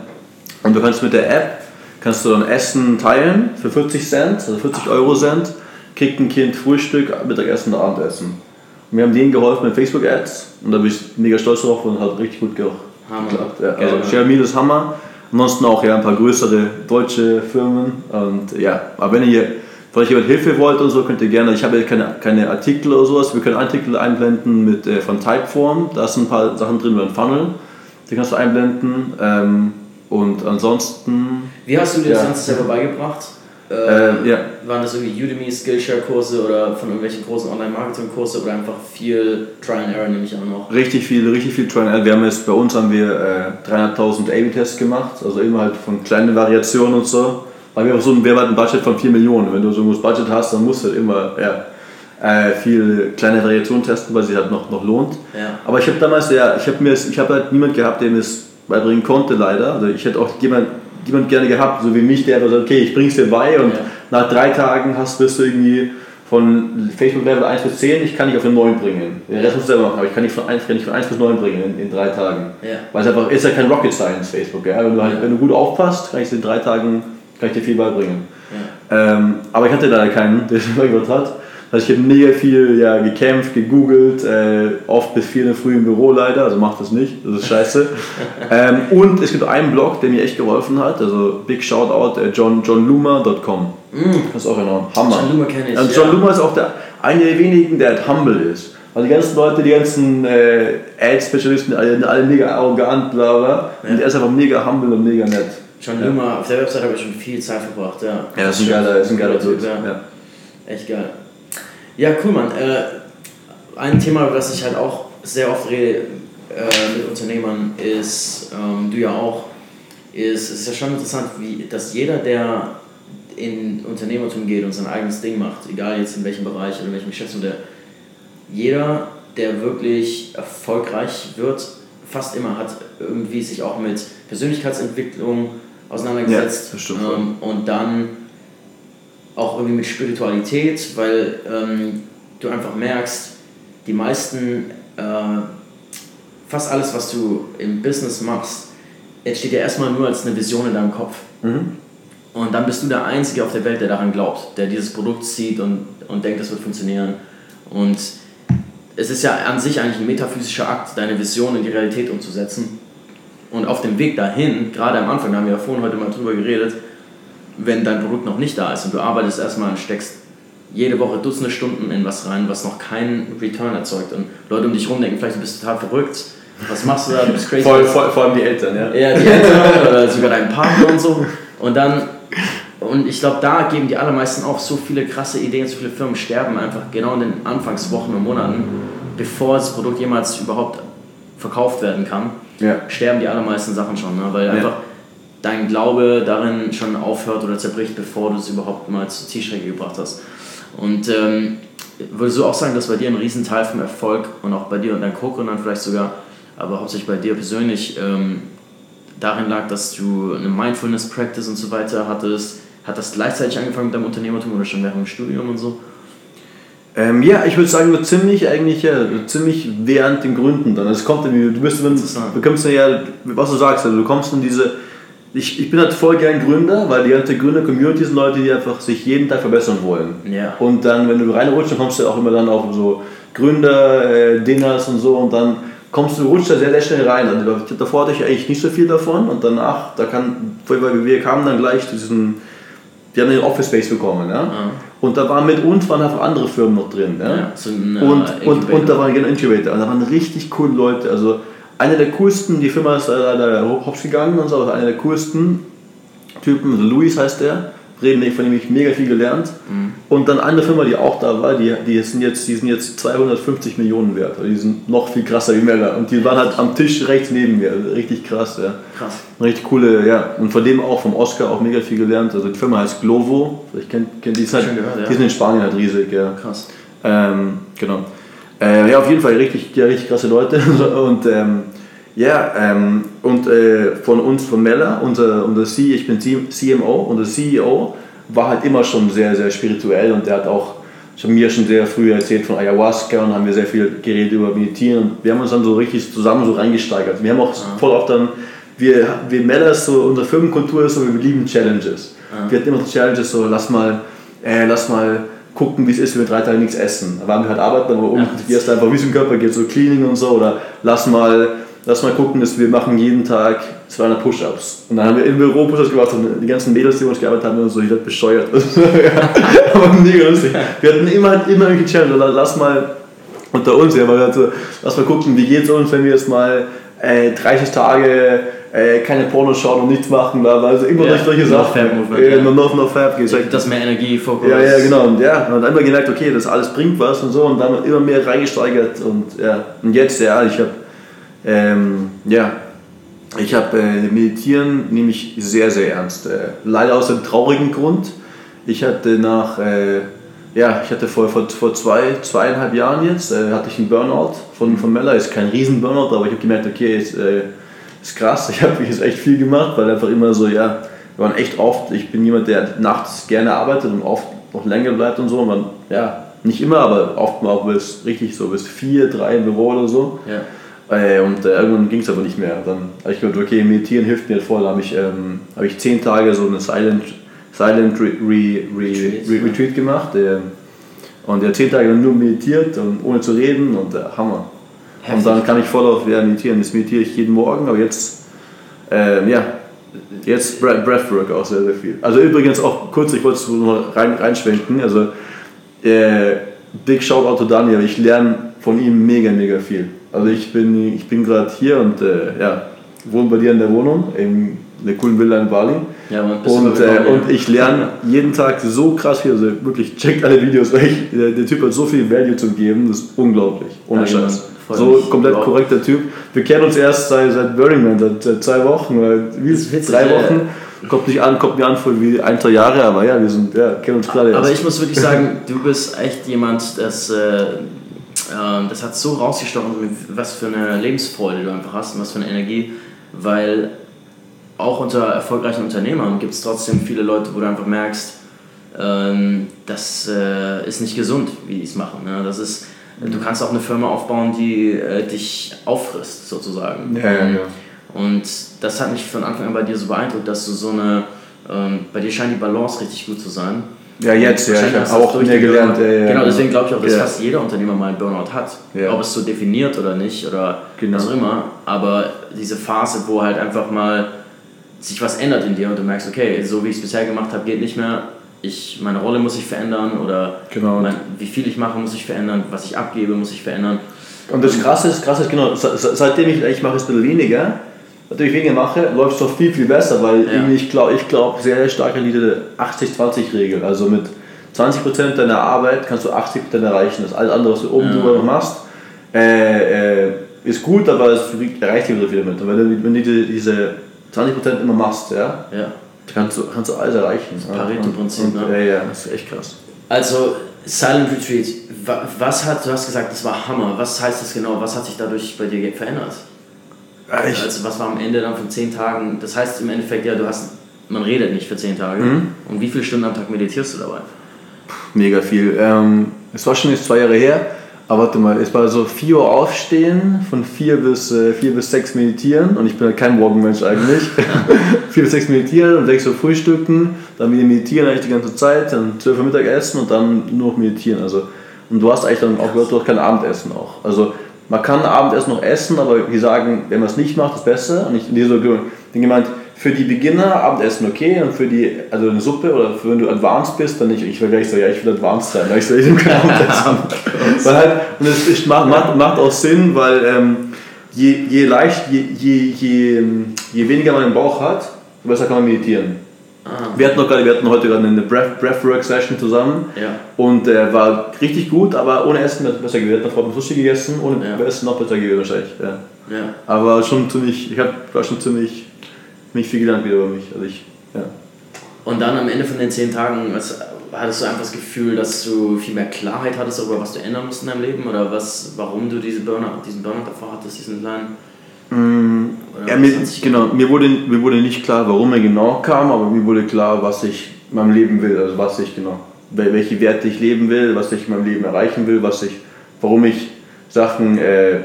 Und du kannst mit der App, kannst du dann Essen teilen für 40 Cent, also 40 Euro Cent, kriegt ein Kind Frühstück, Mittagessen und Abendessen. Wir haben denen geholfen mit Facebook-Ads und da bin ich mega stolz drauf und hat richtig gut geklappt. Ja, also Mann. Xiaomi ist Hammer. Ansonsten auch ja, ein paar größere deutsche Firmen. Und ja, aber wenn ihr vielleicht jemand Hilfe wollt und so, könnt ihr gerne, ich habe jetzt keine, keine Artikel oder sowas, wir können Artikel einblenden mit, äh, von Typeform, da sind ein paar Sachen drin den Funnel, die kannst du einblenden. Ähm, und ansonsten, Wie hast du dir das Ja. Ganze selber beigebracht? Ähm, ja. Waren das irgendwie Udemy, Skillshare-Kurse oder von irgendwelchen großen Online-Marketing-Kurse oder einfach viel Try and Error, nehme ich an noch? richtig viel, richtig viel Try and Error. Wir haben jetzt, bei uns haben wir äh, 300.000 A-B-Tests gemacht, also immer halt von kleinen Variationen und so. Weil wir haben so ein, wir haben halt ein Budget von 4 Millionen. Wenn du so ein Budget hast, dann musst du halt immer ja, äh, viel kleine Variationen testen, weil sich halt noch, noch lohnt. Ja. Aber ich habe damals, ja, ich habe mir, ich habe halt niemand gehabt, der mir es beibringen konnte, leider. Also ich hätte auch jemand, jemand gerne gehabt, so wie mich, der einfach sagt, okay, ich bring's dir bei und Ja. nach drei Tagen hast, bist du irgendwie von Facebook Level 1 bis 10, ich kann dich auf eine 9 bringen. Den Rest musst du selber machen, aber ich kann dich von 1, kann dich von 1 bis 9 bringen in, in drei Tagen. Ja. Weil es einfach ist ja kein Rocket Science, Facebook. Ja? Wenn, du halt, wenn du gut aufpasst, kann ich in drei Tagen kann ich dir viel beibringen. Ähm, aber ich hatte leider keinen, [laughs] der es vergewaltigt hat. Also ich habe mega viel ja, gekämpft, gegoogelt, äh, oft bis 4 in der Früh im Büro leider, also macht das nicht, das ist scheiße. [laughs] ähm, und es gibt einen Blog, der mir echt geholfen hat, also big shoutout, äh, john, johnluma.com. Mm. Das ist auch enorm. Hammer. John Luma kenne ich. Also John ja. Luma ist auch der, einer der wenigen, der halt humble ist. Also die ganzen Leute, die ganzen äh, Ad-Spezialisten, alle, alle mega arrogant, bla bla. Ja. Und er ist einfach mega humble und mega nett. John ja. Luma, auf der Website habe ich schon viel Zeit verbracht, ja. Ja, das ist ein geiler, ist ein geiler Typ. Ja. Echt geil. Ja, cool, Mann. Äh, ein Thema, was ich halt auch sehr oft rede äh, mit Unternehmern, ist, ähm, du ja auch, ist, es ist ja schon interessant, wie, dass jeder, der in Unternehmertum geht und sein eigenes Ding macht, egal jetzt in welchem Bereich oder in welchem Geschäftsmodell, jeder, der wirklich erfolgreich wird, fast immer hat irgendwie sich auch mit Persönlichkeitsentwicklung auseinandergesetzt ja, ähm, und dann auch irgendwie mit Spiritualität, weil ähm, du einfach merkst, die meisten, äh, fast alles, was du im Business machst, entsteht ja erstmal nur als eine Vision in deinem Kopf. Mhm. Und dann bist du der Einzige auf der Welt, der daran glaubt, der dieses Produkt sieht und, und denkt, das wird funktionieren. Und es ist ja an sich eigentlich ein metaphysischer Akt, deine Vision in die Realität umzusetzen. Und auf dem Weg dahin, gerade am Anfang, da haben wir ja vorhin heute mal drüber geredet, wenn dein Produkt noch nicht da ist und du arbeitest erstmal und steckst jede Woche Dutzende Stunden in was rein, was noch keinen Return erzeugt. Und Leute um dich herum denken, vielleicht du bist total verrückt. Was machst du da? Du bist crazy. Vor, vor, vor allem die Eltern, ja. Ja, die Eltern oder sogar dein Partner und so. Und dann, und ich glaube, da geben die allermeisten auch so viele krasse Ideen, so viele Firmen sterben einfach genau in den Anfangswochen und Monaten, bevor das Produkt jemals überhaupt verkauft werden kann, ja. sterben die allermeisten Sachen schon. Ne? Weil einfach dein Glaube darin schon aufhört oder zerbricht, bevor du es überhaupt mal zur Zielstrecke gebracht hast. Und ähm, würdest du auch sagen, dass bei dir ein Riesenteil vom Erfolg und auch bei dir und deinen Co-Gründern vielleicht sogar, aber hauptsächlich bei dir persönlich, ähm, darin lag, dass du eine Mindfulness-Practice und so weiter hattest? Hat das gleichzeitig angefangen mit deinem Unternehmertum oder schon während dem Studium und so? Ähm, ja, ich würde sagen, nur ziemlich eigentlich, ja, ziemlich während den Gründen dann. Es kommt, du bist, wenn, du kommst ja, was du sagst, also du kommst in diese ich, ich bin halt voll gern Gründer, weil die ganze Gründer-Community sind Leute, die einfach sich jeden Tag verbessern wollen. Ja. Und dann, wenn du reinrutschst, dann kommst du auch immer dann auf so Gründer-Dinners und so und dann kommst du, rutschst da sehr, sehr schnell rein. Also davor hatte ich eigentlich nicht so viel davon und danach, da kann, weil wir kamen dann gleich zu diesem, wir haben den Office Space bekommen, ja. Ah. Und da waren mit uns waren einfach andere Firmen noch drin, ja. ja so ein, und, uh, und, und da waren genau Incubator und da waren richtig coole Leute, also einer der coolsten, die Firma ist leider hops gegangen und so, aber einer der coolsten Typen, Luis heißt der, reden von dem ich mega viel gelernt. Mhm. Und dann eine Firma, die auch da war, die, die, sind jetzt, die sind jetzt 250 Millionen wert. Also die sind noch viel krasser wie Meller. Und die waren halt am Tisch rechts neben mir. Also richtig krass, ja. Krass. Richtig coole, ja. Und von dem auch, vom Oscar auch mega viel gelernt. Also die Firma heißt Glovo. Vielleicht kennt, kennt die, ist halt, gehört, ja. die sind in Spanien halt riesig, ja. Krass. Ähm, genau. Äh, ja, auf jeden Fall richtig, ja, richtig krasse Leute. [laughs] und ähm, ja, ähm, und äh, von uns, von Mella, unser, unser C, ich bin CMO und der CEO war halt immer schon sehr, sehr spirituell und der hat auch schon mir schon sehr früh erzählt von Ayahuasca und haben wir sehr viel geredet über Meditieren und wir haben uns dann so richtig zusammen so reingesteigert. Wir haben auch ja. voll oft dann, wir, wir Mella ist so, unsere Firmenkultur ist so, wir lieben Challenges. Ja. Wir hatten immer so Challenges, so lass mal, äh, lass mal gucken, wie es ist, wenn wir drei Tage nichts essen. Da waren wir halt arbeiten, aber um, ja. gehst einfach, wie es im Körper geht, so Cleaning und so, oder lass mal, lass mal gucken, dass wir machen jeden Tag 200 Push-Ups. Und dann haben wir im Büro Push-Ups gemacht und die ganzen Mädels, die uns gearbeitet haben, und so, ich bescheuert. [laughs] aber mega lustig. Wir hatten immer, immer irgendwie Challenge, oder lass mal unter uns, ja, weil so, lass mal gucken, wie geht es uns, wenn wir jetzt mal äh, 30 Tage äh, keine schauen und nichts machen, bla, also immer ja, solche Sachen. Fab ja, no, no, no Fab gesagt. Das mehr Energie, Fokus. Ja, ja, genau. Und ja, und dann immer gemerkt, okay, das alles bringt was und so und dann immer mehr reingesteigert und ja. Und jetzt, ja, ich habe, ähm, ja, ich habe äh, Meditieren nehme ich sehr, sehr ernst. Äh, leider aus einem traurigen Grund. Ich hatte nach, äh, ja, ich hatte vor, vor, vor zwei, zweieinhalb Jahren jetzt, äh, hatte ich einen Burnout von, von Mella. Ist kein riesen Burnout, aber ich habe gemerkt, okay, jetzt äh, ist krass. Ich habe jetzt echt viel gemacht, weil einfach immer so, ja, wir waren echt oft, ich bin jemand, der nachts gerne arbeitet und oft noch länger bleibt und so. Und man, ja, nicht immer, aber oft mal auch bis richtig so bis vier, drei im Büro oder so. Ja. Äh, und äh, irgendwann ging es aber nicht mehr. Dann habe ich gedacht, okay, meditieren hilft mir voll. Da habe ich, ähm, hab ich zehn Tage so eine Silent Silent Re Re Re Re Retreat gemacht. Der, und der zehn Tage nur meditiert und ohne zu reden und äh, Hammer. Heftig. Und dann kann ich voll auf meditieren. Das meditiere ich jeden Morgen, aber jetzt, äh, ja, jetzt Breathwork auch sehr, sehr viel. Also übrigens auch kurz, ich wollte es nur rein, reinschwenken. Also, äh, Big Shoutout to Daniel. Ich lerne von ihm mega, mega viel. Also ich bin, ich bin gerade hier und äh, ja, wohne bei dir in der Wohnung, in der coolen Villa in Bali. Ja, und, äh, und ich lerne jeden Tag so krass viel. Also wirklich, checkt alle Videos, weil ich, der, der, Typ hat so viel Value zu geben, das ist unglaublich. Ohne ja, Scheiß. So komplett wow. korrekter Typ. Wir kennen uns erst seit, seit Burning Man, seit, seit zwei Wochen oder wie, drei Wochen. Kommt nicht an, kommt mir an vor wie ein, zwei Jahre, aber ja, wir sind, ja, kennen uns klar. Aber ich muss wirklich sagen, du bist echt jemand, das, äh, das hat so rausgestochen, was für eine Lebensfreude du einfach hast und was für eine Energie, weil auch unter erfolgreichen Unternehmern gibt es trotzdem viele Leute, wo du einfach merkst, ähm, das äh, ist nicht gesund, wie die es machen. Ne? Das ist, du kannst auch eine Firma aufbauen, die äh, dich auffrisst, sozusagen. Ja, ja, ja. Und das hat mich von Anfang an bei dir so beeindruckt, dass du so eine, ähm, bei dir scheint die Balance richtig gut zu sein. Ja, jetzt, ja, ich habe auch mehr gelernt. Ja, ja, genau, deswegen glaube ich auch, dass ja. fast jeder Unternehmer mal einen Burnout hat. Ob es so definiert oder nicht oder genau. was auch immer. Aber diese Phase, wo halt einfach mal sich was ändert in dir und du merkst, okay, so wie ich es bisher gemacht habe, geht nicht mehr. Ich, meine Rolle muss sich verändern oder genau. mein, wie viel ich mache, muss sich verändern, was ich abgebe, muss sich verändern. Und das Krasse ist, krass ist genau, seitdem ich, ich mache es ein bisschen weniger, natürlich weniger mache, läuft es doch viel, viel besser, weil ja. ich glaube ich glaub sehr stark an diese 80-20-Regel. Also mit 20% deiner Arbeit kannst du 80% erreichen. Das alles andere, was du oben ja. drüber noch machst, äh, äh, ist gut, aber es erreicht nicht so viel damit. Und wenn du, wenn du diese 20% immer machst, ja, ja. Kannst, du, kannst du alles erreichen. Das Pareto-Prinzip, ne? Ja, ja, das ist echt krass. Also, Silent Retreat, was hat, du hast gesagt, das war Hammer. Was heißt das genau? Was hat sich dadurch bei dir verändert? Ich also was war am Ende dann von zehn Tagen? Das heißt im Endeffekt ja, du hast, man redet nicht für zehn Tage. Mhm. Und wie viele Stunden am Tag meditierst du dabei? Mega viel. Ähm, es war schon jetzt zwei Jahre her, aber warte mal, es war so 4 Uhr aufstehen, von 4 bis, äh, 4 bis 6 meditieren und ich bin halt kein Morgenmensch eigentlich. [laughs] 4 bis 6 meditieren und 6 Uhr frühstücken, dann wieder meditieren eigentlich die ganze Zeit, dann 12 Uhr Mittagessen und dann nur noch meditieren. Also, und du hast eigentlich dann auch, du hast kein Abendessen auch. Also man kann Abendessen noch essen, aber die sagen, wenn man es nicht macht, ist besser. Und ich habe so gemeint, für die Beginner Abendessen okay und für die, also eine Suppe oder für, wenn du advanced bist, dann nicht. Ich will gleich so, ja, ich will advanced sein. ich will kein Abendessen. [laughs] weil halt, und es ist, macht, macht, macht auch Sinn, weil ähm, je, je leicht, je, je, je, je weniger man im Bauch hat, besser kann man meditieren. Ah. Wir, hatten noch gerade, wir hatten heute gerade eine Breath, Breathwork-Session zusammen ja. und äh, war richtig gut, aber ohne Essen wäre es besser gewesen. Wir hatten Sushi gegessen, ohne ja. Essen noch besser gewesen wahrscheinlich. Ja. Ja. Aber schon ziemlich, ich habe war schon ziemlich, ziemlich viel gelernt wieder über mich. Also ich, ja. Und dann am Ende von den zehn Tagen, was, hattest du einfach das Gefühl, dass du viel mehr Klarheit hattest darüber, was du ändern musst in deinem Leben? Oder was, warum du diese Burnout, diesen Burnout davor hattest, diesen kleinen? Mm, ja, mir, genau, mir wurde, mir wurde nicht klar, warum er genau kam, aber mir wurde klar, was ich in meinem Leben will, also was ich genau, welche Werte ich leben will, was ich in meinem Leben erreichen will, was ich, warum ich Sachen, äh,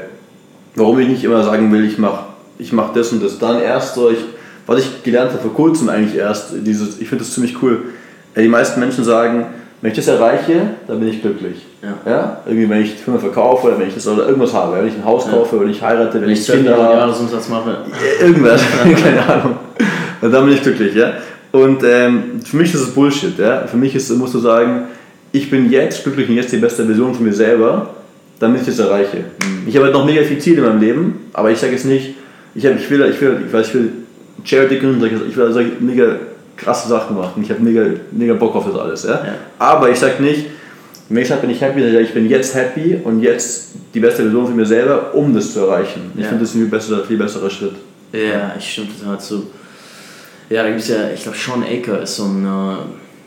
warum ich nicht immer sagen will, ich mache ich mach das und das dann erst so, ich, was ich gelernt habe vor kurzem eigentlich erst, dieses, ich finde das ziemlich cool, die meisten Menschen sagen, wenn ich das erreiche, dann bin ich glücklich. Ja. ja? Irgendwie, wenn ich Firma verkaufe oder wenn ich das oder irgendwas habe, wenn ich ein Haus kaufe, ja. wenn ich heirate, wenn, wenn ich, Kinder habe. Jahresumsatz mache. Irgendwas, [laughs] keine Ahnung. Und dann bin ich glücklich, ja. Und ähm, für mich ist es Bullshit, ja. Für mich ist, musst du sagen, ich bin jetzt glücklich und jetzt die beste Version von mir selber, damit ich das erreiche. Mhm. Ich habe halt noch mega viel Ziele in meinem Leben, aber ich sage jetzt nicht, ich, hab, ich will, ich will, ich weiß, ich will Charity gründen, ich will also mega krasse Sachen machen. Ich habe mega, mega Bock auf das alles. Ja? ja. Aber ich sage nicht, wenn ich sage, bin ich happy, ich bin jetzt happy und jetzt die beste Version für mir selber, um das zu erreichen. Ich ja. finde das ein viel besserer, viel besserer Schritt. Ja, ich stimme total zu. Ja, da gibt es ja, ich glaube, Sean Aker ist so ein uh,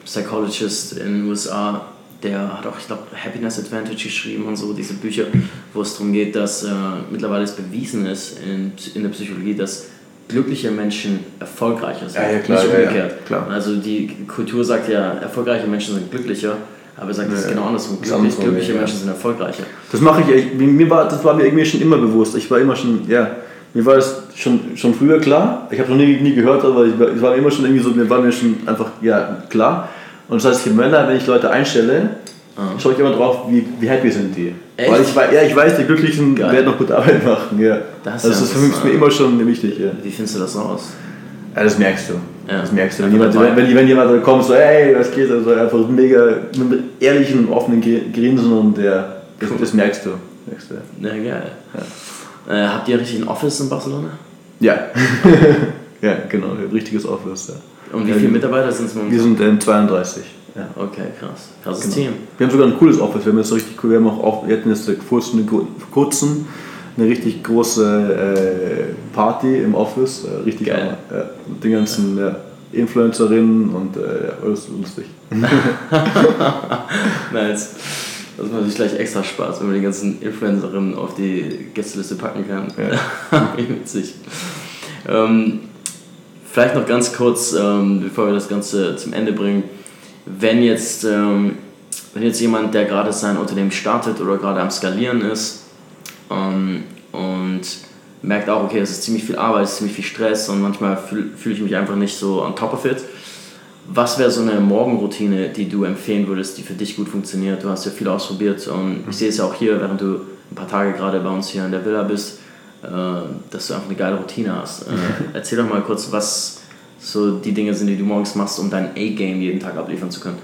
Psychologist in den USA, der hat auch, ich glaube, Happiness Advantage geschrieben und so, diese Bücher, wo es darum geht, dass äh, mittlerweile es bewiesen ist in, in der Psychologie, dass glückliche Menschen erfolgreicher sind. Ja, ja, klar, nicht umgekehrt. Ja, ja, also die Kultur sagt ja, erfolgreiche Menschen sind glücklicher, aber er sagt es ja, genau andersrum. Glücklich, glückliche Menschen sind erfolgreicher. Das mache ich, mir war, das war mir irgendwie schon immer bewusst. Ich war immer schon, ja, mir war es schon, schon früher klar. Ich habe noch nie, nie gehört, aber ich, es war mir immer schon irgendwie so, mir war mir schon einfach ja, klar. Und das heißt, ich Männer, wenn ich Leute einstelle, ah. schaue ich immer drauf, wie, wie happy sind die. Echt? Weil ich, ja, ich weiß, die Glücklichen Geil. werden noch gute Arbeit machen. Ja. Das, also das ist für mich immer schon wichtig. Ja. Wie findest du das raus? Ja, das merkst du. Ja. Das merkst du. Wenn jemand, wenn, wenn jemand kommt, so, hey, was geht, also einfach mega mit ehrlichen, offenen Grinsen und der, das, das merkst du. Merkst du. Ja, geil. Ja. Äh, habt ihr richtig ein Office in Barcelona? Ja. [laughs] ja, genau, ein richtiges Office. Ja. Und wie viele Mitarbeiter sind es momentan? Wir sind äh, 32. Ja. Okay, krass. Krasses genau. Team. Wir haben sogar ein cooles Office. Wir haben jetzt richtig cool, wir haben auch auf, wir hatten jetzt vor kurzem eine richtig große äh, Party im Office. Äh, richtig Geil. Ja, mit den ganzen ja, Influencerinnen und äh, alles lustig. [laughs] nice. Das macht sich gleich extra Spaß, wenn man die ganzen Influencerinnen auf die Gästeliste packen kann. Ja. [laughs] Witzig. Ähm, vielleicht noch ganz kurz, ähm, bevor wir das Ganze zum Ende bringen. Wenn jetzt, ähm, wenn jetzt jemand, der gerade sein Unternehmen startet oder gerade am Skalieren ist ähm, und merkt auch, okay, es ist ziemlich viel Arbeit, es ist ziemlich viel Stress und manchmal fühle fühl ich mich einfach nicht so on top of it was wäre so eine Morgenroutine, die du empfehlen würdest, die für dich gut funktioniert? Du hast ja viel ausprobiert und ich sehe es ja auch hier, während du ein paar Tage gerade bei uns hier in der Villa bist, äh, dass du einfach eine geile Routine hast. Äh, [laughs] erzähl doch mal kurz, was so die Dinge sind, die du morgens machst, um dein A-Game jeden Tag abliefern zu können.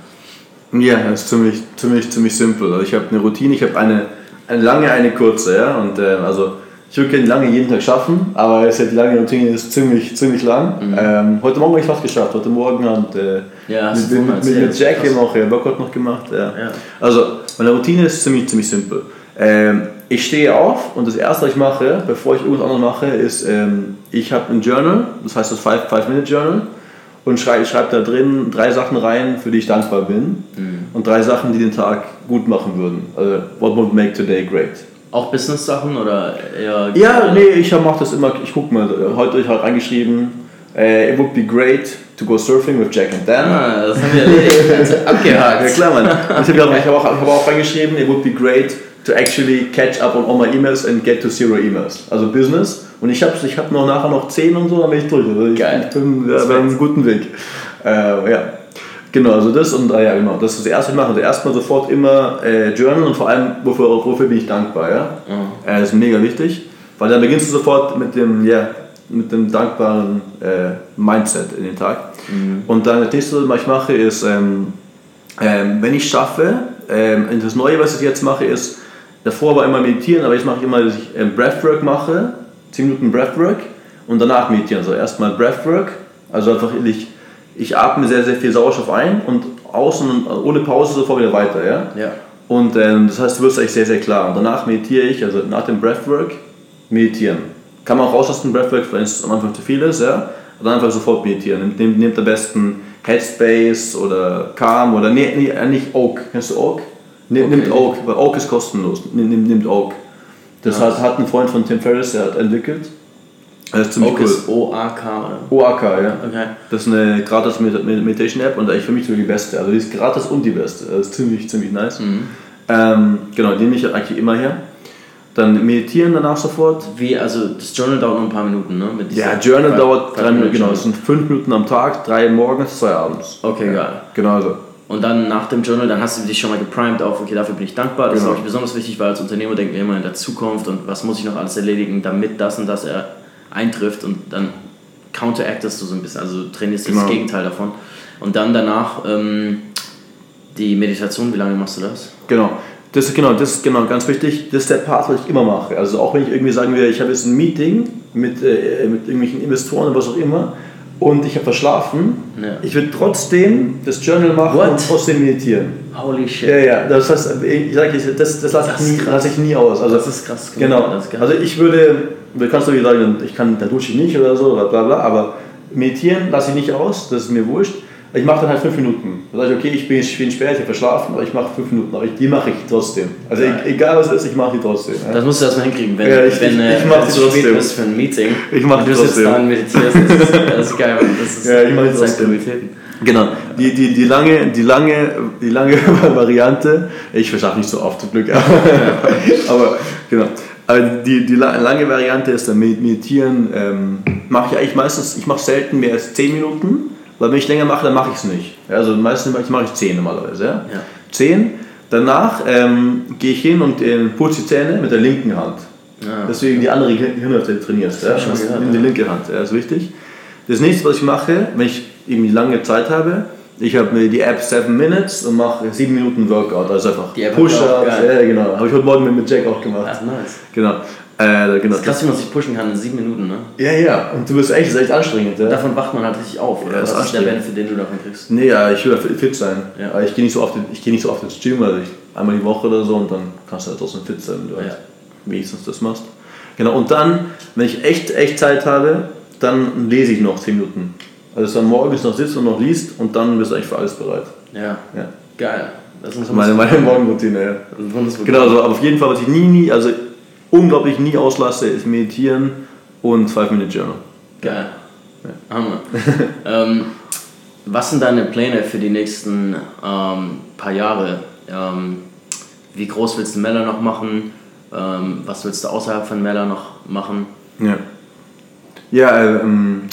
Ja, das ist ziemlich, ziemlich, ziemlich simpel. Also ich habe eine Routine, ich habe eine, eine lange, eine kurze. Ja? Und äh, also ich würde gerne lange jeden Tag schaffen, aber es ist die lange Routine ist ziemlich, ziemlich lang. Mhm. Ähm, heute Morgen habe ich fast geschafft. Heute Morgen hat äh, ja, mit, mit, mit, mit Jack eben auch ja, Workout noch gemacht. Ja. ja. Also meine Routine ist ziemlich, ziemlich simpel. Ähm, ich stehe auf und das erste, was ich mache, bevor ich irgendwas anderes mache, ist, ähm, ich habe ein Journal, das heißt das 5-Minute-Journal und schreibe schreib da drin drei Sachen rein, für die ich dankbar bin mhm. und drei Sachen, die den Tag gut machen würden. Also, what would make today great? Auch Business-Sachen oder eher. Ja, nee, ich mache das immer. Ich gucke mal, heute habe ich halt reingeschrieben, uh, it would be great to go surfing with Jack and Dan. Ah, das haben wir erledigt. [laughs] Abgehakt. ja, klar, Mann. Ich habe hab auch, hab auch reingeschrieben, it would be great to actually catch up on all my emails and get to zero emails. Also Business. Und ich habe ich hab noch nachher noch 10 und so, dann bin ich durch. Also ich, Geil. ich bin ja, auf einem guten Weg. Äh, ja. Genau, also das und ah ja, genau, das ist das erste Mal. Also erstmal sofort immer äh, Journal und vor allem, wofür, wofür bin ich dankbar, ja? Mhm. Äh, das ist mega wichtig, weil dann beginnst du sofort mit dem, ja, mit dem dankbaren äh, Mindset in den Tag. Mhm. Und dann das nächste, was ich mache, ist, ähm, ähm, wenn ich schaffe, ähm, das Neue, was ich jetzt mache, ist, davor war immer meditieren, aber jetzt mache ich immer, dass ich ähm, Breathwork mache, 10 Minuten Breathwork und danach meditieren. Also erstmal Breathwork, also einfach ich ich atme sehr, sehr viel Sauerstoff ein und außen ohne Pause sofort wieder weiter. Ja? Ja. Und ähm, das heißt, du wirst eigentlich sehr, sehr klar. Und danach meditiere ich, also nach dem Breathwork, meditieren. Kann man auch rauslassen, Breathwork, wenn es am Anfang zu viel ist, ja? Und dann einfach sofort meditieren. Nehmt, nehmt am besten Headspace oder Calm oder nee, nee äh, nicht Oak. Kennst du Oak? Nimm, okay. Nimmt Oak, weil Oak ist kostenlos. Nimm, nimmt Oak. Das ja. hat, hat ein Freund von Tim Ferriss, der hat entwickelt. Das ist ziemlich Oak cool. Ist OAK oder? OAK, ja. Okay. Das ist eine gratis Meditation App und eigentlich für mich so die beste. Also die ist gratis und die beste. Das ist ziemlich, ziemlich nice. Mhm. Ähm, genau, die nehme ich eigentlich immer her. Dann meditieren danach sofort. Wie, also das Journal dauert nur ein paar Minuten, ne? ja, Journal dauert drei Minuten, genau. Es sind fünf Minuten am Tag, drei morgens, zwei abends. Okay, ja. geil. Genau so. Und dann nach dem Journal, dann hast du dich schon mal geprimed auf, okay, dafür bin ich dankbar. Das genau. ist auch besonders wichtig, weil als Unternehmer denken wir immer in der Zukunft und was muss ich noch alles erledigen, damit das und das er eintrifft und dann counteractest du so ein bisschen, also trainierst du genau. das Gegenteil davon. Und dann danach ähm, die Meditation, wie lange machst du das? Genau. Das ist genau, das ist genau ganz wichtig. Das ist der Part, was ich immer mache. Also auch wenn ich irgendwie sagen will, ich habe jetzt ein Meeting mit, äh, mit irgendwelchen Investoren oder was auch immer und ich habe verschlafen, ja. ich will trotzdem das Journal machen What? und trotzdem meditieren. Holy shit. Ja, ja, das heißt, ich sage, das, das lasse ich, nie, lass ich nie aus. Also, das ist krass. Genau. Also ich würde, du kannst wie sagen, ich kann, da dusche ich nicht oder so, bla bla, aber meditieren lasse ich nicht aus, das ist mir wurscht. Ich mache dann halt fünf Minuten. Da sage ich, okay, ich bin, ich bin spät, ich habe verschlafen, aber ich mache fünf Minuten. Aber die mache ich trotzdem. Also ja. egal was ist, ich mache die trotzdem. Ja. Das musst du erstmal hinkriegen, wenn, ja, ich, wenn, ich, ich mache die trotzdem. bist für ein Meeting. Ich mache die trotzdem. Du sitzt da und meditierst, das ist, [laughs] das ist geil. Das ist, ja, ich mache die trotzdem. Genau, die, die, die, lange, die, lange, die lange [laughs] Variante, ich verschaffe nicht so oft zum Glück, [laughs] aber, aber genau. Aber die, die lange Variante ist dann Meditieren. Ähm, mache ich eigentlich meistens, ich mache selten mehr als 10 Minuten, weil wenn ich länger mache, dann mache ich es nicht. Also meistens mache ich 10 normalerweise. Ja? Ja. 10. Danach ähm, gehe ich hin und äh, putze die Zähne mit der linken Hand. Ja. Deswegen die andere Hirnhälfte trainierst. Ja? Schon gehört, in die linke Hand, ja, ist wichtig. Das nächste, was ich mache, wenn ich irgendwie lange Zeit habe, ich habe mir die App 7 Minutes und mache 7 Minuten Workout. Also einfach Push-Ups. Ja, genau. Habe ich heute Morgen mit Jack auch gemacht. Ach, nice. Genau. Äh, genau. Das krass, wie man sich pushen kann in 7 Minuten, ne? Ja, ja. Und du bist echt, das ist echt anstrengend. Ja? Davon wacht man halt richtig auf, oder? Ja, das Was ist der Benefit, den du davon kriegst? Nee, ja, ich will fit sein. Ja. ich gehe nicht, so oft, geh nicht so oft ins Gym, also ich, einmal die Woche oder so und dann kannst du halt trotzdem fit sein, wenn du halt ja. halt wenigstens das machst. Genau, und dann, wenn ich echt, echt Zeit habe, dann lese ich noch 10 Minuten. Also dann morgens noch sitzt und noch liest und dann bist du eigentlich für alles bereit. Ja. ja. Geil. Das ist meine, meine Morgenroutine, ja. Genau, also, aber auf jeden Fall, was ich nie, nie, also unglaublich nie auslasse, ist Meditieren und 5-Minute-Journal. Geil. Ja. Hammer. [laughs] ähm, was sind deine Pläne für die nächsten ähm, paar Jahre? Ähm, wie groß willst du Meller noch machen? Ähm, was willst du außerhalb von Meller noch machen? Ja. Ja, ähm,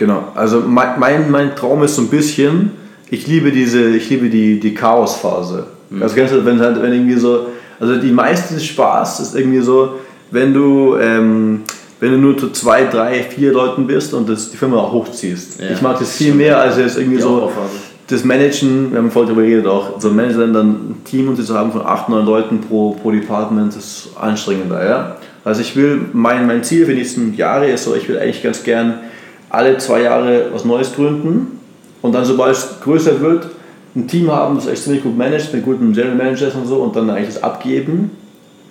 Genau, also mein, mein, mein Traum ist so ein bisschen, ich liebe diese, ich liebe die, die Chaosphase. Mhm. Also kennst du, wenn halt, wenn irgendwie so, also die meiste Spaß ist irgendwie so, wenn du, ähm, wenn du nur zu zwei, drei, vier Leuten bist und das, die Firma auch hochziehst. Ja. Ich mag das viel mehr, als jetzt irgendwie so das Managen, wir haben vorhin darüber geredet auch, so Managen dann ein Team und zu haben von acht, neun Leuten pro, pro Department ist anstrengender, ja. Also ich will, mein, mein Ziel für die nächsten Jahre ist so, ich will eigentlich ganz gern alle zwei Jahre was Neues gründen und dann, sobald es größer wird, ein Team haben, das echt ziemlich gut managt, mit guten General Managers und so und dann eigentlich das abgeben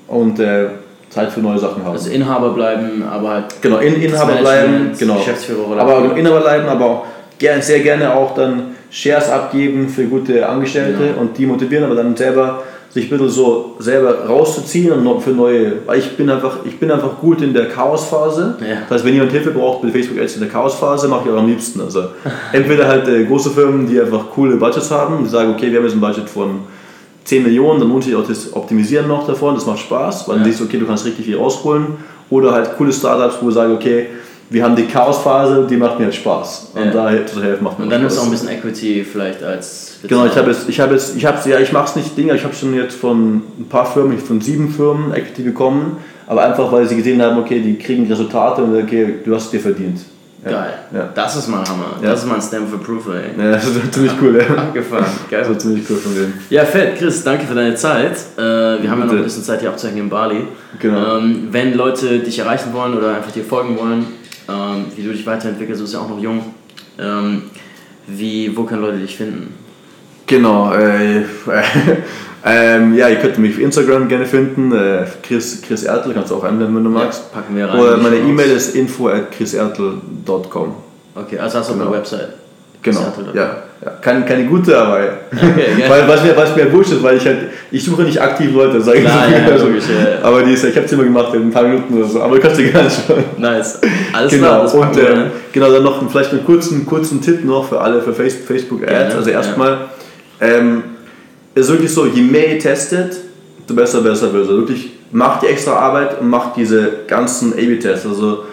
und äh, Zeit für neue Sachen haben. Also Inhaber bleiben, aber halt. Genau, in, Inhaber bleiben, genau. Geschäftsführer oder Aber Inhaber bleiben, aber auch gern, sehr gerne auch dann Shares abgeben für gute Angestellte genau. und die motivieren, aber dann selber sich ein bisschen so selber rauszuziehen und noch für neue, weil ich bin einfach, ich bin einfach gut in der Chaosphase. Ja. Das heißt, wenn jemand Hilfe braucht bei Facebook Ads in der Chaosphase, mache ich auch am liebsten. Also entweder halt äh, große Firmen, die einfach coole Budgets haben, die sagen, okay, wir haben jetzt ein Budget von 10 Millionen, dann lohnt sich auch das Optimisieren noch davon, das macht Spaß, weil ja. dann siehst du, okay, du kannst richtig viel rausholen. Oder halt coole Startups, wo wir sagen, okay, wir haben die Chaosphase, die macht mir halt Spaß. Und ja. da zu helfen macht mir Und dann ist auch ein bisschen Equity vielleicht als. Genau, ich habe jetzt, ich habe jetzt, ich habe ja, ich mache es nicht Dinge, ich habe schon jetzt von ein paar Firmen, von sieben Firmen Equity bekommen, aber einfach weil sie gesehen haben, okay, die kriegen Resultate und okay, du hast es dir verdient. Ja. Geil. Ja. Das ist mein Hammer. Ja. Das ist mein Stamp of Approval, ey. Ja, das ist ziemlich cool, ja. Abgefahren. Geil. Das ist ziemlich cool von denen. Ja, fett. Chris, danke für deine Zeit. Äh, wir haben ja noch ein bisschen Zeit hier aufzuhängen in Bali. Genau. Ähm, wenn Leute dich erreichen wollen oder einfach dir folgen wollen, ähm, wie du dich weiterentwickelst, du bist ja auch noch jung. Ähm, wie, wo können Leute dich finden? Genau, äh, [laughs] ähm, ja, ihr könnt mich auf Instagram gerne finden, äh, Chris, Chris Ertel, kannst du auch einblenden, wenn du magst. Ja, packen wir rein. Oder meine E-Mail ist info at chrisertel.com. Okay, also hast du genau. eine Website? Genau, ja. Ja, keine, keine gute, aber. Okay, [laughs] weil, was, mir, was mir wurscht ist, weil ich halt, ich suche nicht aktiv Leute, sage ich so. Ja, logisch, ja, Aber die ist, ich habe es immer gemacht in ein paar Minuten oder so, aber du kannst dir [laughs] gar nicht schauen. Nice. Alles genau. klar. Und äh, genau, dann noch vielleicht einen kurzen, kurzen Tipp noch für alle für Facebook Ads. also erstmal, ähm, ist wirklich so, je mehr ihr testet, desto besser, besser wird es. Also wirklich macht die extra Arbeit und macht diese ganzen A-B-Tests. Also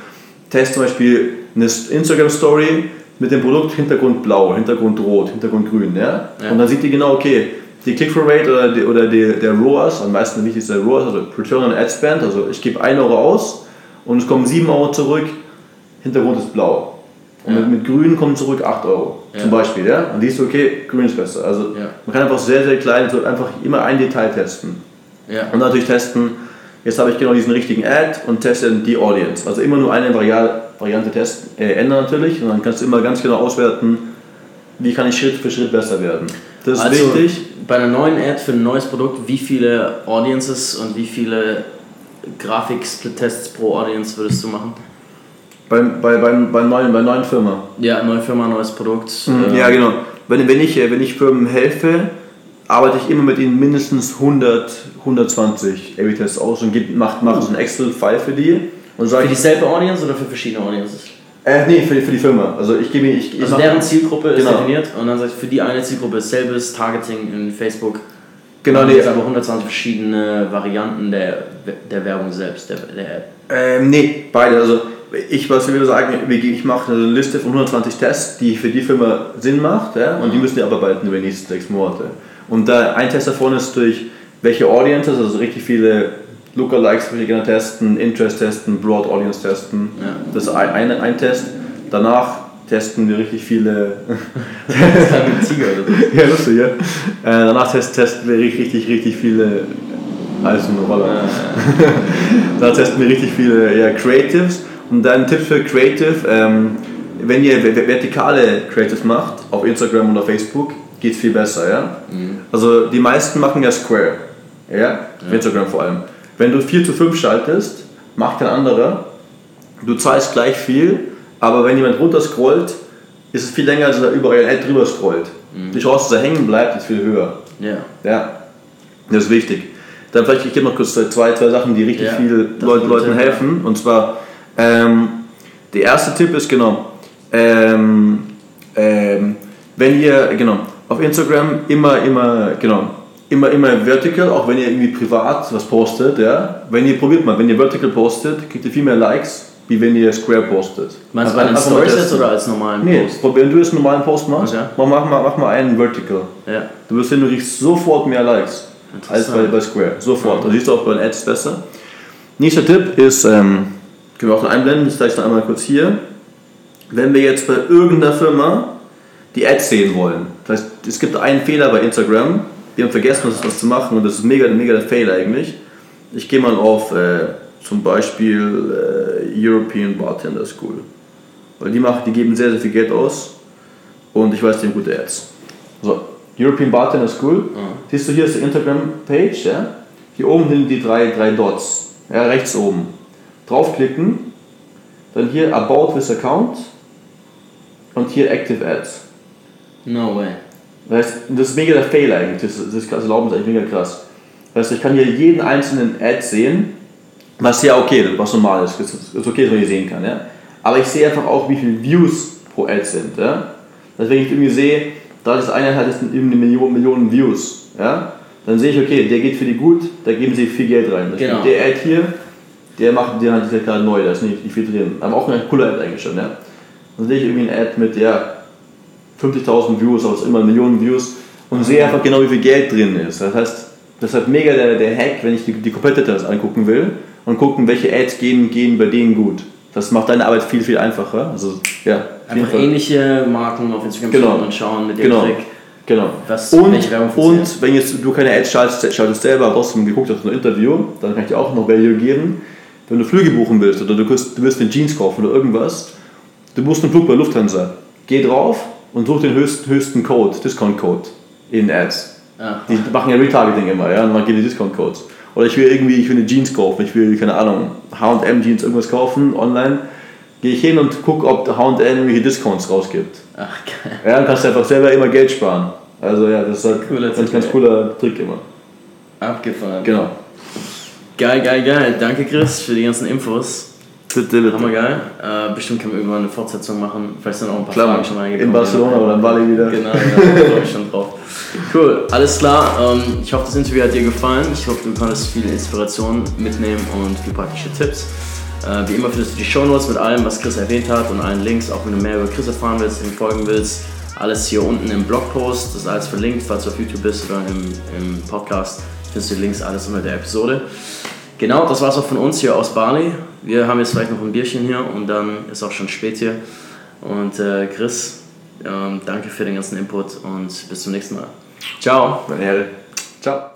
test zum Beispiel eine Instagram-Story mit dem Produkt Hintergrund blau, Hintergrund rot, Hintergrund grün. Ja? ja. Und dann sieht die genau, okay, die Click-Through-Rate oder, die, oder die, der ROAS, am meisten wichtig ist der ROAS, also Return on Ad Spend, also ich gebe 1 Euro aus und es kommen 7 Euro zurück, Hintergrund ist blau. Und ja. mit, mit grün kommen zurück 8 Euro, ja. zum Beispiel. Ja? Und siehst du, okay, grün ist besser. Also man kann einfach sehr, sehr klein, so einfach immer ein Detail testen. Und natürlich testen, jetzt habe ich genau diesen richtigen Ad und teste die Audience. Also immer nur eine Variable Variante testen, äh, ändern natürlich und dann kannst du immer ganz genau auswerten, wie kann ich Schritt für Schritt besser werden. Das ist also wichtig. Bei einer neuen Ad für ein neues Produkt, wie viele Audiences und wie viele Grafik-Split-Tests pro Audience würdest du machen? Bei, bei, bei, bei, neuen, bei neuen Firma. Ja, neue Firma, neues Produkt. Mhm, äh, ja, genau. Wenn, wenn, ich, wenn ich Firmen helfe, arbeite ich immer mit ihnen mindestens 100, 120 A-B-Tests aus und mache mach so ein Excel-File für die und für dieselbe Audience oder für verschiedene Audiences? Äh, nee, für, für die Firma. Also ich gebe ich, ich Also deren Zielgruppe ist genau. definiert und dann sagt für die eine Zielgruppe selbes Targeting in Facebook. Genau, nee. jetzt aber 120 verschiedene Varianten der, der Werbung selbst, der, der App. Ähm, nee, beide. Also ich, was ich sagen, ich mache eine Liste von 120 Tests, die für die Firma Sinn macht, ja, und die müssen die abarbeiten über die nächsten sechs Monate. Und da ein Test davon ist durch welche Audiences, also richtig viele Lookalikes würde ich gerne testen, Interest testen, Broad Audience testen. Ja. Das ist ein, ein, ein Test. Danach testen wir richtig viele. [laughs] Das ist ein Tiger oder so. ja, lustig, ja. Äh, danach test, testen wir richtig, richtig, richtig viele. Alles eine Rolle. [laughs] da testen wir richtig viele ja, Creatives. Und dann Tipp für Creative: ähm, Wenn ihr ver- ver- vertikale Creatives macht, auf Instagram oder Facebook, geht es viel besser. Ja? Also, die meisten machen ja Square. Ja? Auf Instagram vor allem. Wenn du 4 zu 5 schaltest, macht kein anderer. Du zahlst gleich viel, aber wenn jemand runter scrollt, ist es viel länger, als er über euer Ad drüber scrollt. Die Chance, dass er hängen bleibt, ist viel höher. Ja. Ja, das ist wichtig. Dann vielleicht, ich gebe noch kurz zwei, zwei Sachen, die richtig Ja, viel das Leuten, helfen. Und zwar, ähm, der erste Tipp ist genau, ähm, ähm, wenn ihr, genau, auf Instagram immer, immer, genau, immer, immer vertical, auch wenn ihr irgendwie privat was postet, ja. Wenn ihr, probiert mal, wenn ihr vertical postet, kriegt ihr viel mehr Likes, wie wenn ihr square postet. Meinst du bei den Stories jetzt oder als normalen Nee, Post? probier- wenn du jetzt einen normalen Post machst, Okay. mach, mach, mal, mach mal einen vertical. Ja. Du wirst sehen, du kriegst sofort mehr Likes als bei, bei Square. Sofort. Das siehst du auch bei den Ads besser. Nächster Tipp ist, ähm, können wir auch noch einblenden, das zeige ich dann einmal kurz hier. Wenn wir jetzt bei irgendeiner Firma die Ads sehen wollen, das heißt, es gibt einen Fehler bei Instagram, wir haben vergessen, was, was zu machen und das ist mega, mega der Fail eigentlich. Ich gehe mal auf äh, zum Beispiel äh, European Bartender School. Weil die, machen, die geben sehr, sehr viel Geld aus und ich weiß, die haben gute Ads. So, European Bartender School. Siehst du hier ist die Instagram-Page, ja? Hier oben sind die drei, drei Dots, ja, rechts oben. Draufklicken, dann hier About this Account und hier Active Ads. No way. Das, heißt, das ist mega der Fail eigentlich, das, das, ist- das erlauben ist eigentlich mega krass. Das heißt, ich kann hier jeden einzelnen Ad sehen, was ja okay, was normal ist, das ist okay, dass man hier sehen kann. Ja? Aber ich sehe einfach auch, wie viele Views pro Ad sind. Ja? Also wenn ich irgendwie sehe, da das eine hat jetzt eine Million, Millionen Views, ja? dann sehe ich, okay, der geht für die gut, da geben sie viel Geld rein. Das Genau. Der Ad hier, der macht, der hat jetzt gerade neu, da ist nicht, nicht viel drin. Aber auch ein cooler Ad eigentlich schon. Ja? Dann sehe ich irgendwie ein Ad mit, ja, 50.000 Views, aber es immer Millionen Views und sehe einfach genau, wie viel Geld drin ist. Das heißt, das ist halt mega der, der Hack, wenn ich die, die Competitors angucken will und gucken, welche Ads gehen, gehen bei denen gut. Das macht deine Arbeit viel, viel einfacher. Also, ja, Einfach ähnliche Marken auf Instagram Genau. und schauen mit dem Genau. Trick. Genau. Was- und, und wenn jetzt du keine Ads schaltest, schaltest selber, aber trotzdem geguckt hast, ein Interview, dann kann ich dir auch noch Value geben. Wenn du Flüge buchen willst oder du willst, du willst eine Jeans kaufen oder irgendwas, du buchst einen Flug bei Lufthansa. Geh drauf und such den höchsten, höchsten Code, Discount-Code in Ads. Ach. Die machen ja Retargeting immer, ja, und man gibt die Discount-Codes. Oder ich will irgendwie, ich will eine Jeans kaufen, ich will, keine Ahnung, H&M Jeans irgendwas kaufen online. Gehe ich hin und gucke, ob H&M irgendwelche Discounts rausgibt. Ach, geil. Ja, dann kannst du einfach selber immer Geld sparen. Also ja, das ist halt Cooler ein ganz, ganz cooler Trick immer. Abgefahren. Genau. Geil, geil, geil. Danke, Chris, für die ganzen Infos. Bitte. Hammergeil. Äh, bestimmt können wir irgendwann eine Fortsetzung machen. Vielleicht sind auch ein paar Klar, Fragen schon reingekommen. in Barcelona oder in Bali wieder. Genau, ja, da freue ich schon drauf. Cool, alles klar. Ähm, ich hoffe, das Interview hat dir gefallen. Ich hoffe, du konntest viel Inspiration mitnehmen und viel praktische Tipps. Äh, wie immer findest du die Shownotes mit allem, was Chris erwähnt hat und allen Links, auch wenn du mehr über Chris erfahren willst, ihm folgen willst. Alles hier unten im Blogpost, das ist alles verlinkt, falls du auf YouTube bist oder im, im Podcast, findest du die Links alles unter der Episode. Genau, das war's auch von uns hier aus Bali. Wir haben jetzt vielleicht noch ein Bierchen hier und dann ist auch schon spät hier. Und äh, Chris, ähm, danke für den ganzen Input und bis zum nächsten Mal. Ciao. Meine Herren. Ciao.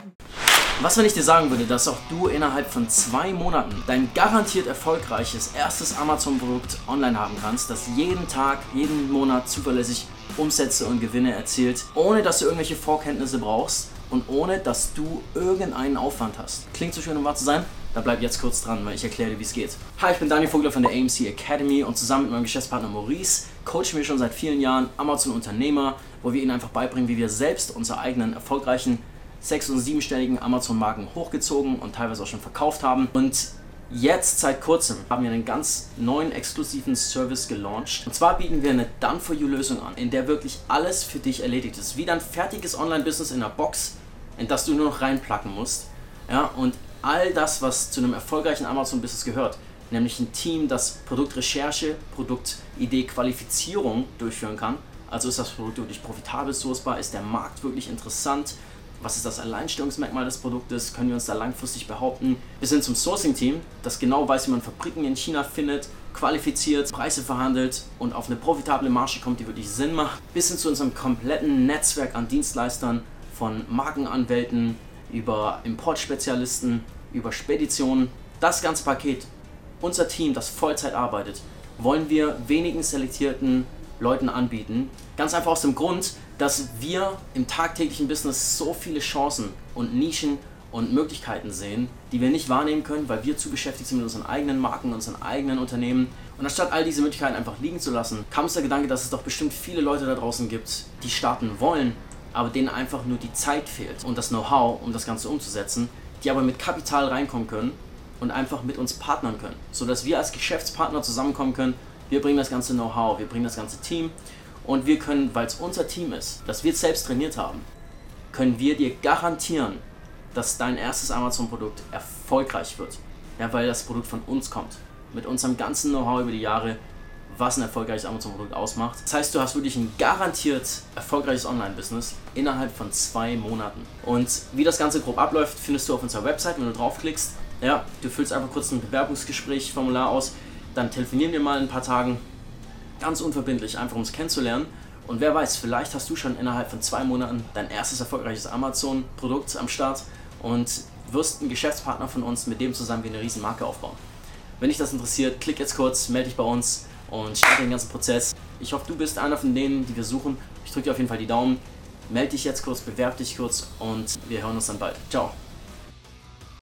Was, wenn ich dir sagen würde, dass auch du innerhalb von zwei Monaten dein garantiert erfolgreiches erstes Amazon-Produkt online haben kannst, das jeden Tag, jeden Monat zuverlässig Umsätze und Gewinne erzielt, ohne dass du irgendwelche Vorkenntnisse brauchst und ohne dass du irgendeinen Aufwand hast? Klingt so schön, um wahr zu sein? Dann bleib jetzt kurz dran, weil ich erkläre dir, wie es geht. Hi, ich bin Daniel Vogler von der AMC Academy und zusammen mit meinem Geschäftspartner Maurice coachen wir schon seit vielen Jahren Amazon-Unternehmer, wo wir ihnen einfach beibringen, wie wir selbst unsere eigenen erfolgreichen sechs- und siebenstelligen Amazon-Marken hochgezogen und teilweise auch schon verkauft haben. Und jetzt seit kurzem haben wir einen ganz neuen exklusiven Service gelauncht. Und zwar bieten wir eine Done-for-You-Lösung an, in der wirklich alles für dich erledigt ist. Wie dein fertiges Online-Business in der Box in das du nur noch reinplacken musst. Ja, und all das, was zu einem erfolgreichen Amazon-Business gehört, nämlich ein Team, das Produktrecherche, Produktidee, Qualifizierung durchführen kann. Also ist das Produkt wirklich profitabel sourcebar, ist der Markt wirklich interessant, was ist das Alleinstellungsmerkmal des Produktes, können wir uns da langfristig behaupten, bis hin zum Sourcing-Team, das genau weiß, wie man Fabriken in China findet, qualifiziert, Preise verhandelt und auf eine profitable Marge kommt, die wirklich Sinn macht, bis hin zu unserem kompletten Netzwerk an Dienstleistern von Markenanwälten über Importspezialisten, über Speditionen. Das ganze Paket, unser Team, das Vollzeit arbeitet, wollen wir wenigen selektierten Leuten anbieten. Ganz einfach aus dem Grund, dass wir im tagtäglichen Business so viele Chancen und Nischen und Möglichkeiten sehen, die wir nicht wahrnehmen können, weil wir zu beschäftigt sind mit unseren eigenen Marken, unseren eigenen Unternehmen. Und anstatt all diese Möglichkeiten einfach liegen zu lassen, kam uns der Gedanke, dass es doch bestimmt viele Leute da draußen gibt, die starten wollen, aber denen einfach nur die Zeit fehlt und das Know-how, um das Ganze umzusetzen, die aber mit Kapital reinkommen können und einfach mit uns partnern können, sodass wir als Geschäftspartner zusammenkommen können. Wir bringen das ganze Know-how, wir bringen das ganze Team und wir können, weil es unser Team ist, das wir selbst trainiert haben, können wir dir garantieren, dass dein erstes Amazon-Produkt erfolgreich wird. Ja, weil das Produkt von uns kommt. Mit unserem ganzen Know-how über die Jahre, was ein erfolgreiches Amazon-Produkt ausmacht. Das heißt, du hast wirklich ein garantiert erfolgreiches Online-Business innerhalb von zwei Monaten. Und wie das Ganze grob abläuft, findest du auf unserer Website, wenn du draufklickst. Ja, du füllst einfach kurz ein Bewerbungsgespräch-Formular aus, dann telefonieren wir mal in ein paar Tagen, ganz unverbindlich, einfach um es kennenzulernen. Und wer weiß, vielleicht hast du schon innerhalb von zwei Monaten dein erstes erfolgreiches Amazon-Produkt am Start und wirst ein Geschäftspartner von uns, mit dem zusammen wir eine riesen Marke aufbauen. Wenn dich das interessiert, klick jetzt kurz, melde dich bei uns und starte den ganzen Prozess. Ich hoffe, du bist einer von denen, die wir suchen. Ich drücke dir auf jeden Fall die Daumen. Melde dich jetzt kurz, bewerb dich kurz und wir hören uns dann bald. Ciao.